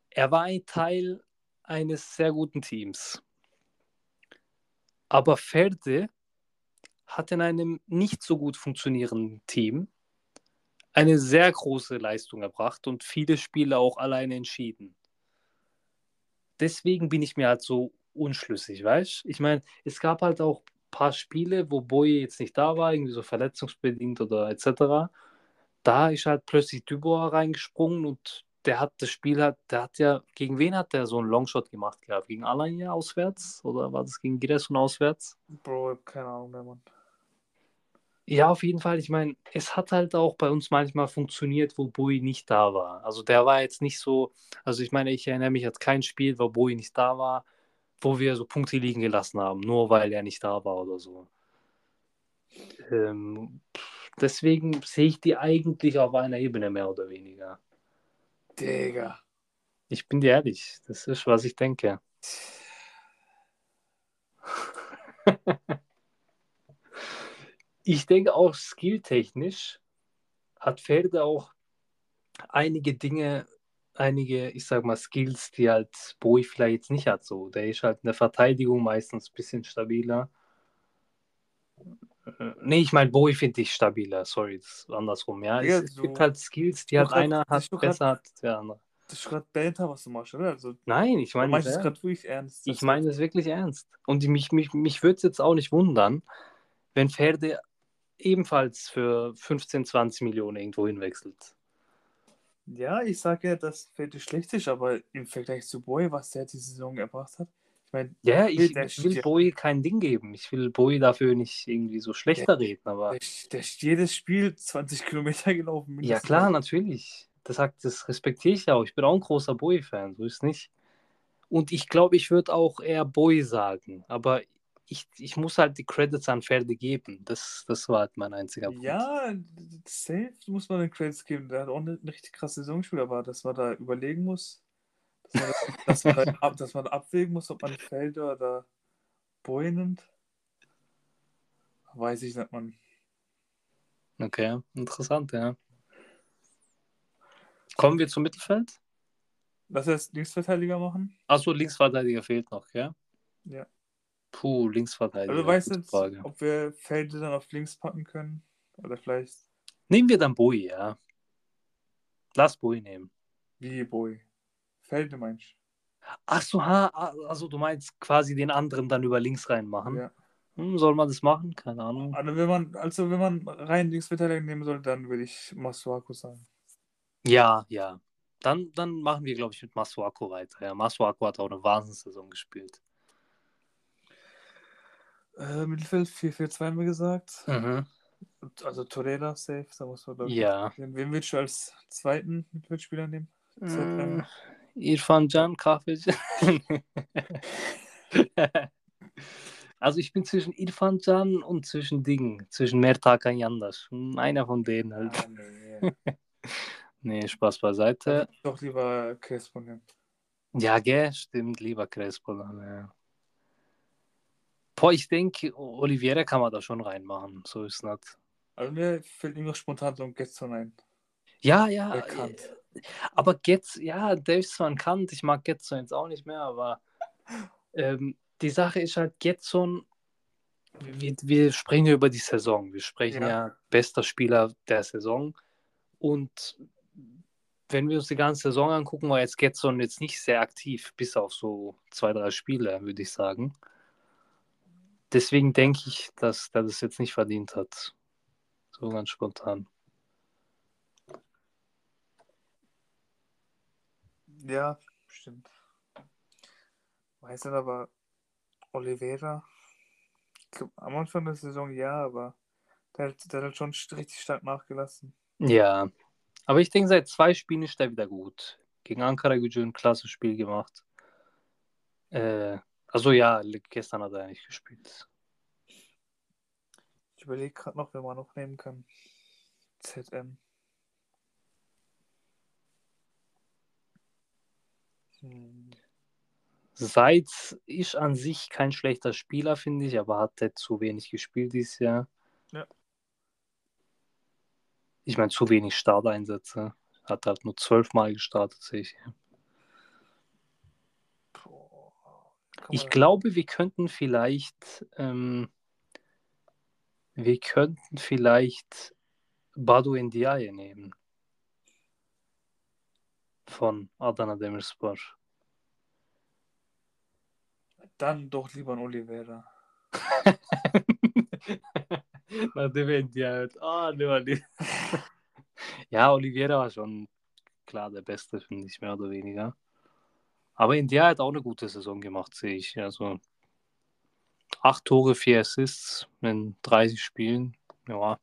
er war ein Teil eines sehr guten Teams. Aber Ferde hat in einem nicht so gut funktionierenden Team eine sehr große Leistung erbracht und viele Spiele auch alleine entschieden. Deswegen bin ich mir halt so unschlüssig, weißt Ich meine, es gab halt auch ein paar Spiele, wo Boye jetzt nicht da war, irgendwie so verletzungsbedingt oder etc. Da ist halt plötzlich Dubois reingesprungen und der hat das Spiel hat, der hat ja, gegen wen hat der so einen Longshot gemacht gehabt? Gegen Alanya auswärts? Oder war das gegen Giresun auswärts? Bro, keine Ahnung mehr, Mann. Ja, auf jeden Fall. Ich meine, es hat halt auch bei uns manchmal funktioniert, wo Bowie nicht da war. Also der war jetzt nicht so, also ich meine, ich erinnere mich an kein Spiel, wo Bowie nicht da war, wo wir so Punkte liegen gelassen haben, nur weil er nicht da war oder so. Ähm, deswegen sehe ich die eigentlich auf einer Ebene mehr oder weniger. Digga. Ich bin dir ehrlich, das ist, was ich denke. ich denke auch skilltechnisch hat Felde auch einige Dinge, einige, ich sag mal, Skills, die halt Boy vielleicht jetzt nicht hat. So, der ist halt in der Verteidigung meistens ein bisschen stabiler. Äh, Nee, ich meine, Boy finde ich stabiler, sorry, das ist andersrum. Ja, Ja, es, so- gibt halt Skills, die halt einer hat, besser hat als der andere. Das ist gerade Banter, was du machst, oder? Also, Nein, ich meine, es gerade wirklich ernst. ich meine es wirklich ernst. Und mich, mich, mich würde es jetzt auch nicht wundern, wenn Ferde ebenfalls für 15, 20 Millionen irgendwo hinwechselt. Ja, ich sage ja, dass Felde schlecht ist, aber im Vergleich zu Boy, was der die Saison erbracht hat, ich meine, Ja, ich, der ich will steht- Bowie kein Ding geben. Ich will Bowie dafür nicht irgendwie so schlechter reden, aber der, der ist jedes Spiel 20 Kilometer gelaufen. ja klar, natürlich. Das, sagt, das respektiere ich ja auch. Ich bin auch ein großer Bowie-Fan, so ist es nicht. Und ich glaube, ich würde auch eher Bowie sagen, aber ich, ich muss halt die Credits an Ferde geben. Das, das war halt mein einziger Punkt. Ja, safe muss man den Credits geben. Der hat auch eine, eine richtig krasse Saison gespielt, aber dass man da überlegen muss, dass man, das, dass man, dass man abwägen muss, ob man Felder oder Boy nimmt, weiß ich nicht, man. Okay, interessant, ja. Kommen wir zum Mittelfeld? Lass erst Linksverteidiger machen. Achso, Linksverteidiger fehlt noch, ja? Ja. Puh, Linksverteidiger. Also weißt du, gute Frage. ob wir Felder dann auf links packen können? Oder vielleicht Nehmen wir dann Bowie, ja. Lass Bowie nehmen. wie Boy. Felde meinst Ach so, ha, also du meinst quasi den anderen dann über links reinmachen. Ja. Hm, soll man das machen? Keine Ahnung. Also wenn man, also wenn man rein Linksverteidiger nehmen soll, dann würde ich Masuaku sagen. Ja, ja. Dann, dann machen wir, glaube ich, mit Masuako weiter. Ja, Masuako hat auch eine Wahnsinnssaison gespielt. Äh, Mittelfeld 4-4-2 haben wir gesagt. Mhm. Also Torreira safe, da muss man glaube ich. Ja. Wen würdest du als zweiten Mittelfeldspieler nehmen? Äh, Irfan Can, Kahveci. Also ich bin zwischen Irfan Can und zwischen Dingen, zwischen Mertakan Yandash. Einer von denen halt. Ah, nee. Nee, Spaß beiseite. Doch lieber Crespo nehmen. Ja, gell, stimmt, lieber Crespo dann, ja. Boah, ich denke, Oliveira kann man da schon reinmachen, so ist es nicht. Also mir fällt immer spontan so ein Getson ein. Ja, ja, Bekannt. Aber Getz, ja, der ist zwar ein Kant, ich mag Getson jetzt auch nicht mehr, aber ähm, die Sache ist halt, Getson, wir, wir sprechen ja über die Saison, wir sprechen Ja. ja, bester Spieler der Saison und wenn wir uns die ganze Saison angucken, war jetzt Getson jetzt nicht sehr aktiv, bis auf so zwei, drei Spiele, würde ich sagen. Deswegen denke ich, dass der das jetzt nicht verdient hat. So ganz spontan. Ja, stimmt. Weiß nicht, aber Oliveira, ich glaub, am Anfang der Saison ja, aber der, hat- der hat halt schon richtig stark nachgelassen. Ja, aber ich denke, seit zwei Spielen ist er wieder gut. Gegen Ankara Gücü ein klasse Spiel gemacht. Äh, also ja, gestern hat er eigentlich gespielt. Ich überlege gerade noch, wer man noch nehmen kann. ZM. Seitz ist an sich kein schlechter Spieler, finde ich, aber hat halt zu wenig gespielt dieses Jahr. Ja. Ich meine, zu wenig Starteinsätze. Hat halt nur zwölfmal gestartet, sehe ich. Ich glaube, wir könnten vielleicht, ähm, wir könnten vielleicht Badu Ndiaye nehmen. Von Adana Demirspor. Dann doch lieber ein Oliveira. Nachdem er Ndiaye hat. Ah, ne, Oli- Ja, Oliveira war schon klar der Beste, finde ich, mehr oder weniger. Aber India hat auch eine gute Saison gemacht, sehe ich. Also acht Tore, vier Assists in 30 Spielen. Ja,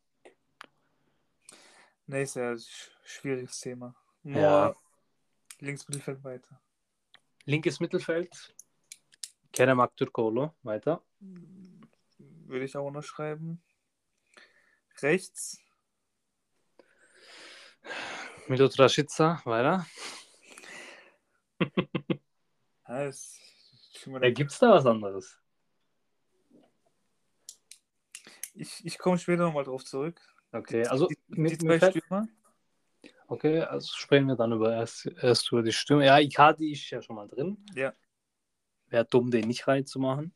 Nee, ist ja ein sch- schwieriges Thema. Nur Ja. Links Mittelfeld weiter. linkes Mittelfeld. Kerem Aktürkoğlu, weiter. Würde ich auch unterschreiben. Rechts. Milot Rashica, weiter. Ja, Gibt es da was anderes? ich, ich komme später nochmal drauf zurück. Okay, also die, die mir zwei Stürmer. Okay, also sprechen wir dann über erst, erst über die Stimme. Ja, Icardi ist ja schon mal drin. Ja. Wäre dumm, den nicht reinzumachen.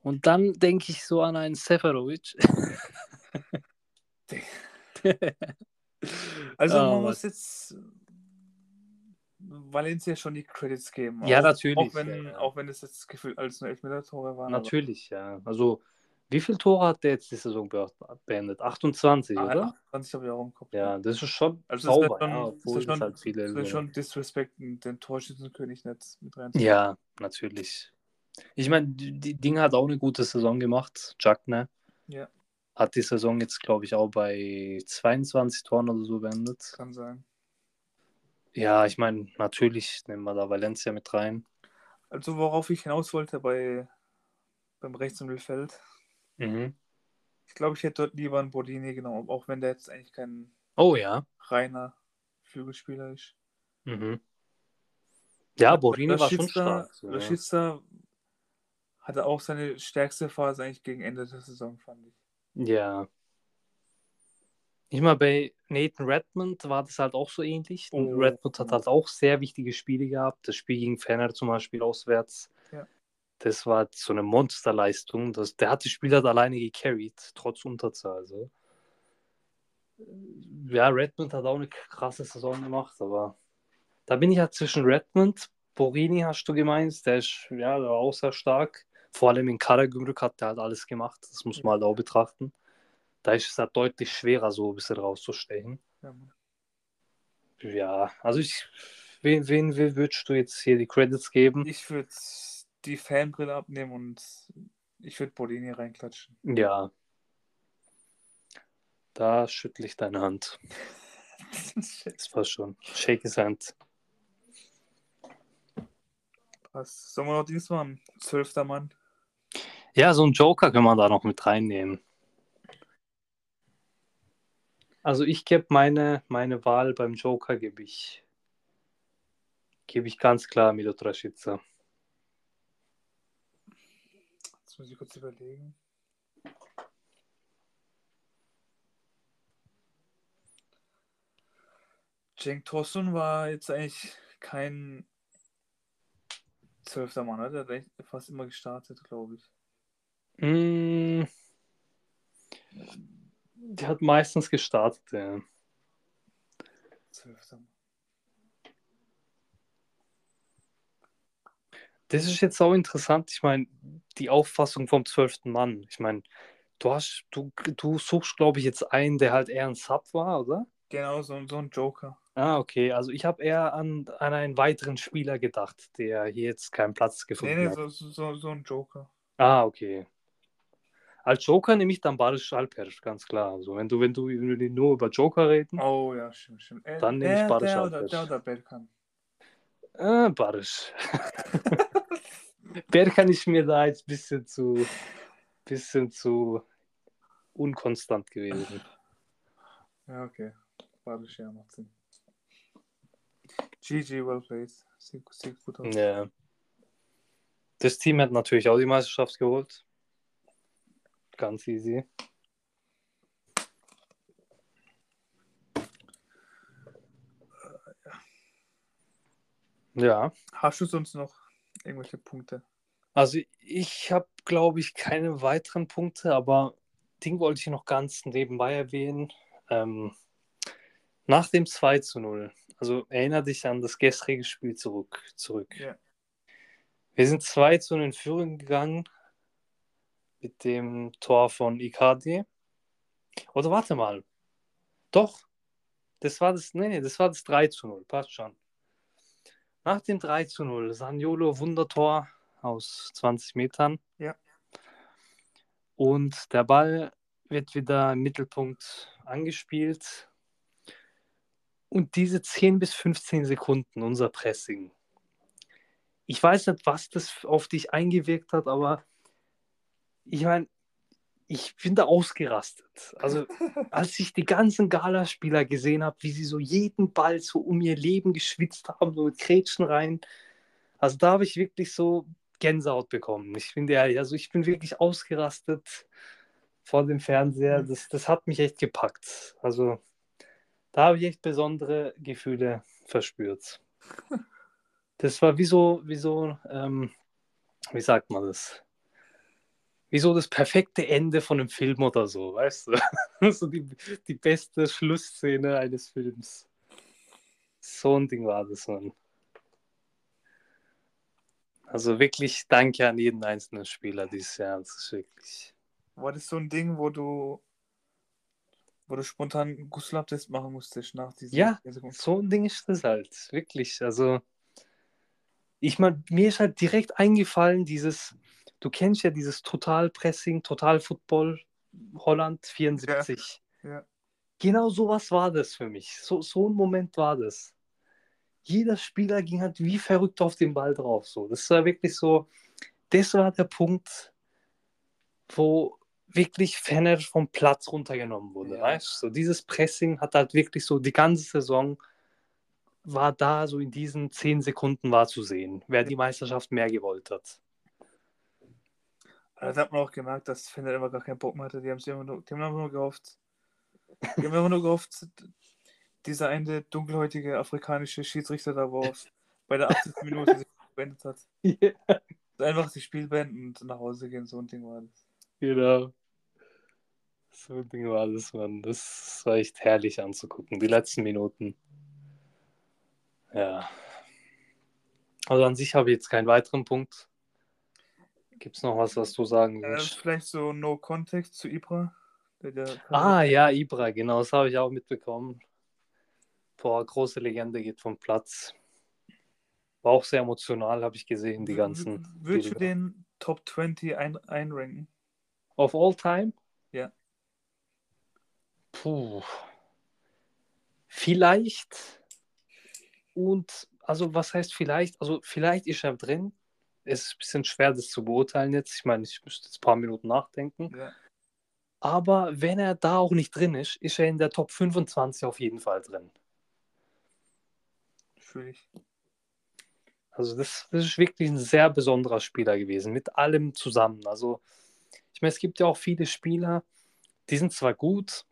Und dann denke ich so an einen Seferovic. Also Oh, man muss jetzt Valencia schon die Credits geben. Ja, auch, natürlich, Auch wenn, ja, ja. auch wenn es jetzt gefühlt als nur Elfmeter-Tore waren. aber- Natürlich, ja. Also, wie viele Tore hat der jetzt die Saison be- beendet? 28, Ah, oder? 20 habe ich auch im Kopf. Ja, das ist schon Also wäre sauber, schon, ja, es schon, halt viele. schon Disrespect, den Torschützenkönig nicht mit rein. Ja, natürlich. Ich meine, die, die Ding hat auch eine gute Saison gemacht, Jack, ne? Ja. Hat die Saison jetzt, glaube ich, auch bei 22 Toren oder so beendet. Kann sein. Ja, ich meine, natürlich nehmen wir da Valencia mit rein. Also worauf ich hinaus wollte bei beim Rechts- und Mittelfeld. Mhm. Ich glaube, ich hätte dort lieber einen Bodini genommen, auch wenn der jetzt eigentlich kein Oh ja. reiner Flügelspieler ist. Mhm. Ja, Borini war schon stark. So, ja. Hatte auch seine stärkste Phase eigentlich gegen Ende der Saison, fand ich. Ja. Ich meine, bei Nathan Redmond war das halt auch so ähnlich. Oh. Redmond hat halt auch sehr wichtige Spiele gehabt. Das Spiel gegen Fener zum Beispiel auswärts. Das war so eine Monsterleistung. Das, der hat die Spieler halt alleine gecarried, trotz Unterzahl. Also. Ja, Redmond hat auch eine krasse Saison gemacht, aber da bin ich halt zwischen Redmond, Borini hast du gemeint, der ist ja der war auch sehr stark. Vor allem in Karagümrük hat der halt alles gemacht. Das muss man halt auch betrachten. Da ist es halt deutlich schwerer, so ein bisschen rauszustechen. Ja. Ja, also ich, wen, wen, wen würdest du jetzt hier die Credits geben? Ich würde die Fanbrille abnehmen und ich würde Bodini reinklatschen. Ja. Da schüttle ich deine Hand. Das war schon. Shake his hand. Was? Sollen wir noch Dienst machen? Zwölfter Mann. Ja, so einen Joker können wir da noch mit reinnehmen. Also ich gebe meine, meine Wahl beim Joker gebe ich gebe ich ganz klar Milot Rashica. Jetzt muss ich kurz überlegen. Cenk Tosun war jetzt eigentlich kein zwölfter Mann, oder? Der hat fast immer gestartet, glaube ich. Mm, der hat meistens gestartet, ja. Zwölfter Mann. Das ist jetzt auch interessant. Ich meine, die Auffassung vom zwölften Mann. Ich meine, du hast, du, du suchst, glaube ich, jetzt einen, der halt eher ein Sub war, oder? Genau, so, so ein Joker. Ah, okay. Also ich habe eher an, an einen weiteren Spieler gedacht, der hier jetzt keinen Platz Nee, gefunden nee, hat. so, so, so ein Joker. Ah, okay. Als Joker nehme ich dann Baris Alper, ganz klar. Also wenn du, wenn du, wenn nur über Joker reden, Oh ja, stimmt, stimmt. Äh, Dann nehme ich oder, Alper. der oder Berkan. Äh, Baris. Berkan ist mir da jetzt ein bisschen zu, bisschen zu unkonstant gewesen. Ja, okay. Badisch, ja, macht Sinn. GG, well played. Sieht, sieht gut aus. Ja. Das Team hat natürlich auch die Meisterschaft geholt. Ganz easy. Ja, Hast du sonst noch irgendwelche Punkte? also ich habe, glaube ich, keine weiteren Punkte, aber Ding wollte ich noch ganz nebenbei erwähnen. Ähm, nach dem 2 zu 0, also erinnere dich an das gestrige Spiel zurück. zurück. Ja. Wir sind 2 zu 0 in Führung gegangen mit dem Tor von Icardi. Oder warte mal. Doch. Das war das, nee, nee, das war das 3 zu 0. Passt schon. Nach dem 3 zu 0, Saniolo Wundertor aus 20 Metern. Ja. Und der Ball wird wieder im Mittelpunkt angespielt. Und diese 10 bis 15 Sekunden, unser Pressing. Ich weiß nicht, was das auf dich eingewirkt hat, aber ich meine, ich bin da ausgerastet. Also, als ich die ganzen Galaspieler gesehen habe, wie sie so jeden Ball so um ihr Leben geschwitzt haben, so mit Grätschen rein. Also, da habe ich wirklich so Gänsehaut bekommen. Ich bin ehrlich, also ich bin wirklich ausgerastet vor dem Fernseher. Das, das hat mich echt gepackt. Also, da habe ich echt besondere Gefühle verspürt. Das war wie so, wie so, ähm, wie sagt man das? Wie so das perfekte Ende von einem Film oder so, weißt du? so die, die beste Schlussszene eines Films. So ein Ding war das, Mann. Also wirklich danke an jeden einzelnen Spieler dieses Jahr. Das ist wirklich. War das so ein Ding, wo du, wo du spontan einen Gusselabtest machen musstest nach diesem Ja, so ein Ding ist das halt. Wirklich. Also, ich meine, mir ist halt direkt eingefallen, dieses, du kennst ja dieses Total-Pressing, Total-Football, Holland 74. Ja. Genau sowas war das für mich. So, so ein Moment war das. Jeder Spieler ging halt wie verrückt auf den Ball drauf. So. Das war wirklich so, das war der Punkt, wo wirklich Fenner vom Platz runtergenommen wurde. Ja. Weißt? So, dieses Pressing hat halt wirklich so die ganze Saison war da so in diesen zehn Sekunden war zu sehen, wer die Meisterschaft mehr gewollt hat. Also, da hat man auch gemerkt, dass Fender immer gar keinen Bock mehr hatte. Die haben sich immer nur, die haben einfach nur gehofft. Die haben einfach nur gehofft, dieser eine dunkelhäutige afrikanische Schiedsrichter da, wo bei der 80. Minute sich beendet hat. Einfach das Spiel beenden und nach Hause gehen, so ein Ding war das. Genau. So ein Ding war das, Mann. Das war echt herrlich anzugucken, die letzten Minuten. Ja. Also an sich habe ich jetzt keinen weiteren Punkt. Gibt es noch was, was du sagen Äh, willst? vielleicht so No Context zu Ibra. Der, der Ah, ja, Ibra, genau, das habe ich auch mitbekommen. Boah, große Legende geht vom Platz. War auch sehr emotional, habe ich gesehen, die ganzen. Würdest du den Top 20 ein einranken? Of all time? Ja. Puh. Vielleicht. Und, also, was heißt vielleicht? Also, vielleicht ist er drin. Es ist ein bisschen schwer, das zu beurteilen jetzt. Ich meine, ich müsste jetzt ein paar Minuten nachdenken. Ja. Aber wenn er da auch nicht drin ist, ist er in der Top 25 auf jeden Fall drin. Fühle ich. Also das, das ist wirklich ein sehr besonderer Spieler gewesen, mit allem zusammen. Also ich meine, es gibt ja auch viele Spieler, die sind zwar gut,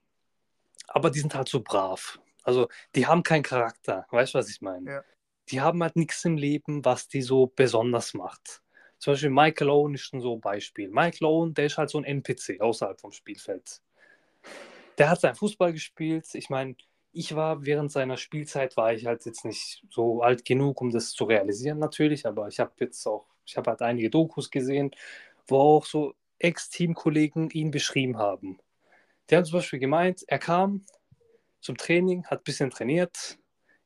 aber die sind halt so brav. Also die haben keinen Charakter, weißt du, was ich meine? Ja. Die haben halt nichts im Leben, was die so besonders macht. Zum Beispiel Michael Owen ist schon so ein Beispiel. Michael Owen, der ist halt so ein NPC außerhalb vom Spielfeld. Der hat seinen Fußball gespielt. Ich meine, ich war während seiner Spielzeit, war ich halt jetzt nicht so alt genug, um das zu realisieren natürlich, aber ich habe jetzt auch, ich habe halt einige Dokus gesehen, wo auch so Ex-Teamkollegen ihn beschrieben haben. Der hat zum Beispiel gemeint, er kam zum Training, hat ein bisschen trainiert,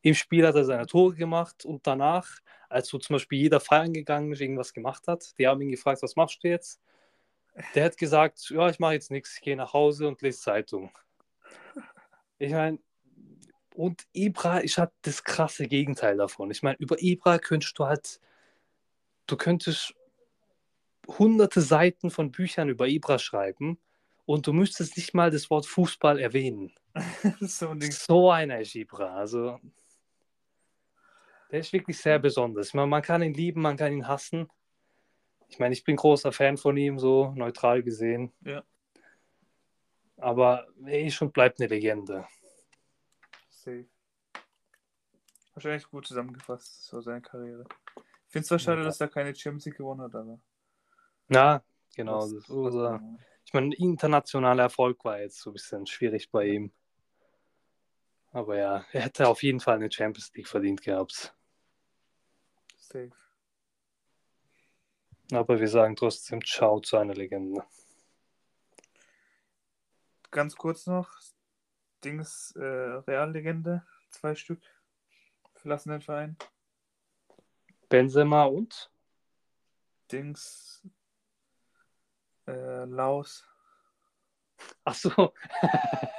im Spiel hat er seine Tore gemacht und danach, als so zum Beispiel jeder feiern gegangen ist, irgendwas gemacht hat, die haben ihn gefragt, was machst du jetzt? Der hat gesagt, ja, ich mache jetzt nichts, ich gehe nach Hause und lese Zeitung. Ich meine, und Ibra ist halt das krasse Gegenteil davon. Ich meine, über Ibra könntest du halt, du könntest hunderte Seiten von Büchern über Ibra schreiben und du müsstest nicht mal das Wort Fußball erwähnen. so ein. So einer ist Ibra. Also, der ist wirklich sehr besonders. Man, man kann ihn lieben, man kann ihn hassen. Ich meine, ich bin großer Fan von ihm, so neutral gesehen. Ja. Aber er ist und bleibt eine Legende. Safe. Wahrscheinlich gut zusammengefasst, so seine Karriere. Ich finde es zwar schade, Ja. dass er keine Champions League gewonnen hat, aber. Ja, genau. Das was unser, man- ich meine, internationaler Erfolg war jetzt so ein bisschen schwierig bei ihm. Aber ja, er hätte auf jeden Fall eine Champions League verdient gehabt. Safe. Aber wir sagen trotzdem Ciao zu einer Legende. Ganz kurz noch: Dings, äh, Reallegende, zwei Stück. Verlassen den Verein. Benzema und? Dings, äh, Laos. Achso.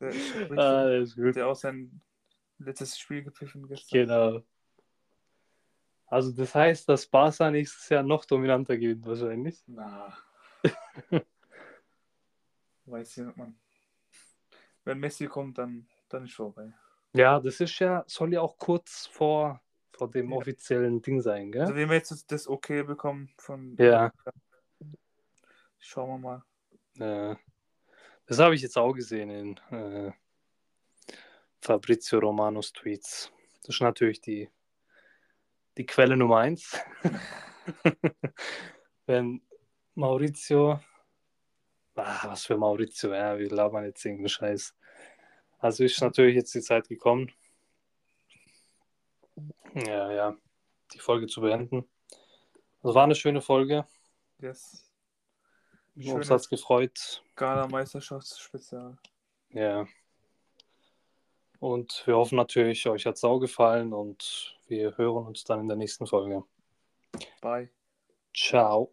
Der, ist ah, der auch sein letztes Spiel gepfiffen gestern. Genau. Also das heißt, dass Barca nächstes Jahr noch dominanter gewinnt wahrscheinlich. Na. Weiß ja nicht, man. Wenn Messi kommt, dann, dann ist vorbei. Ja, das ist ja, soll ja auch kurz vor, vor dem Ja. offiziellen Ding sein, gell? Also, wir jetzt das Okay bekommen von. Ja. Schauen wir mal. Ja. Das habe ich jetzt auch gesehen in äh, Fabrizio Romanos Tweets. Das ist natürlich die, die Quelle Nummer eins. Wenn Maurizio, ah, was für Maurizio, ja, wir labern jetzt irgendeinen Scheiß. Also ist natürlich jetzt die Zeit gekommen, ja, ja, die Folge zu beenden. Das war eine schöne Folge. Yes. Uns hat es gefreut. Gala-Meisterschaftsspezial. Ja. Und wir hoffen natürlich, euch hat es auch gefallen und wir hören uns dann in der nächsten Folge. Bye. Ciao.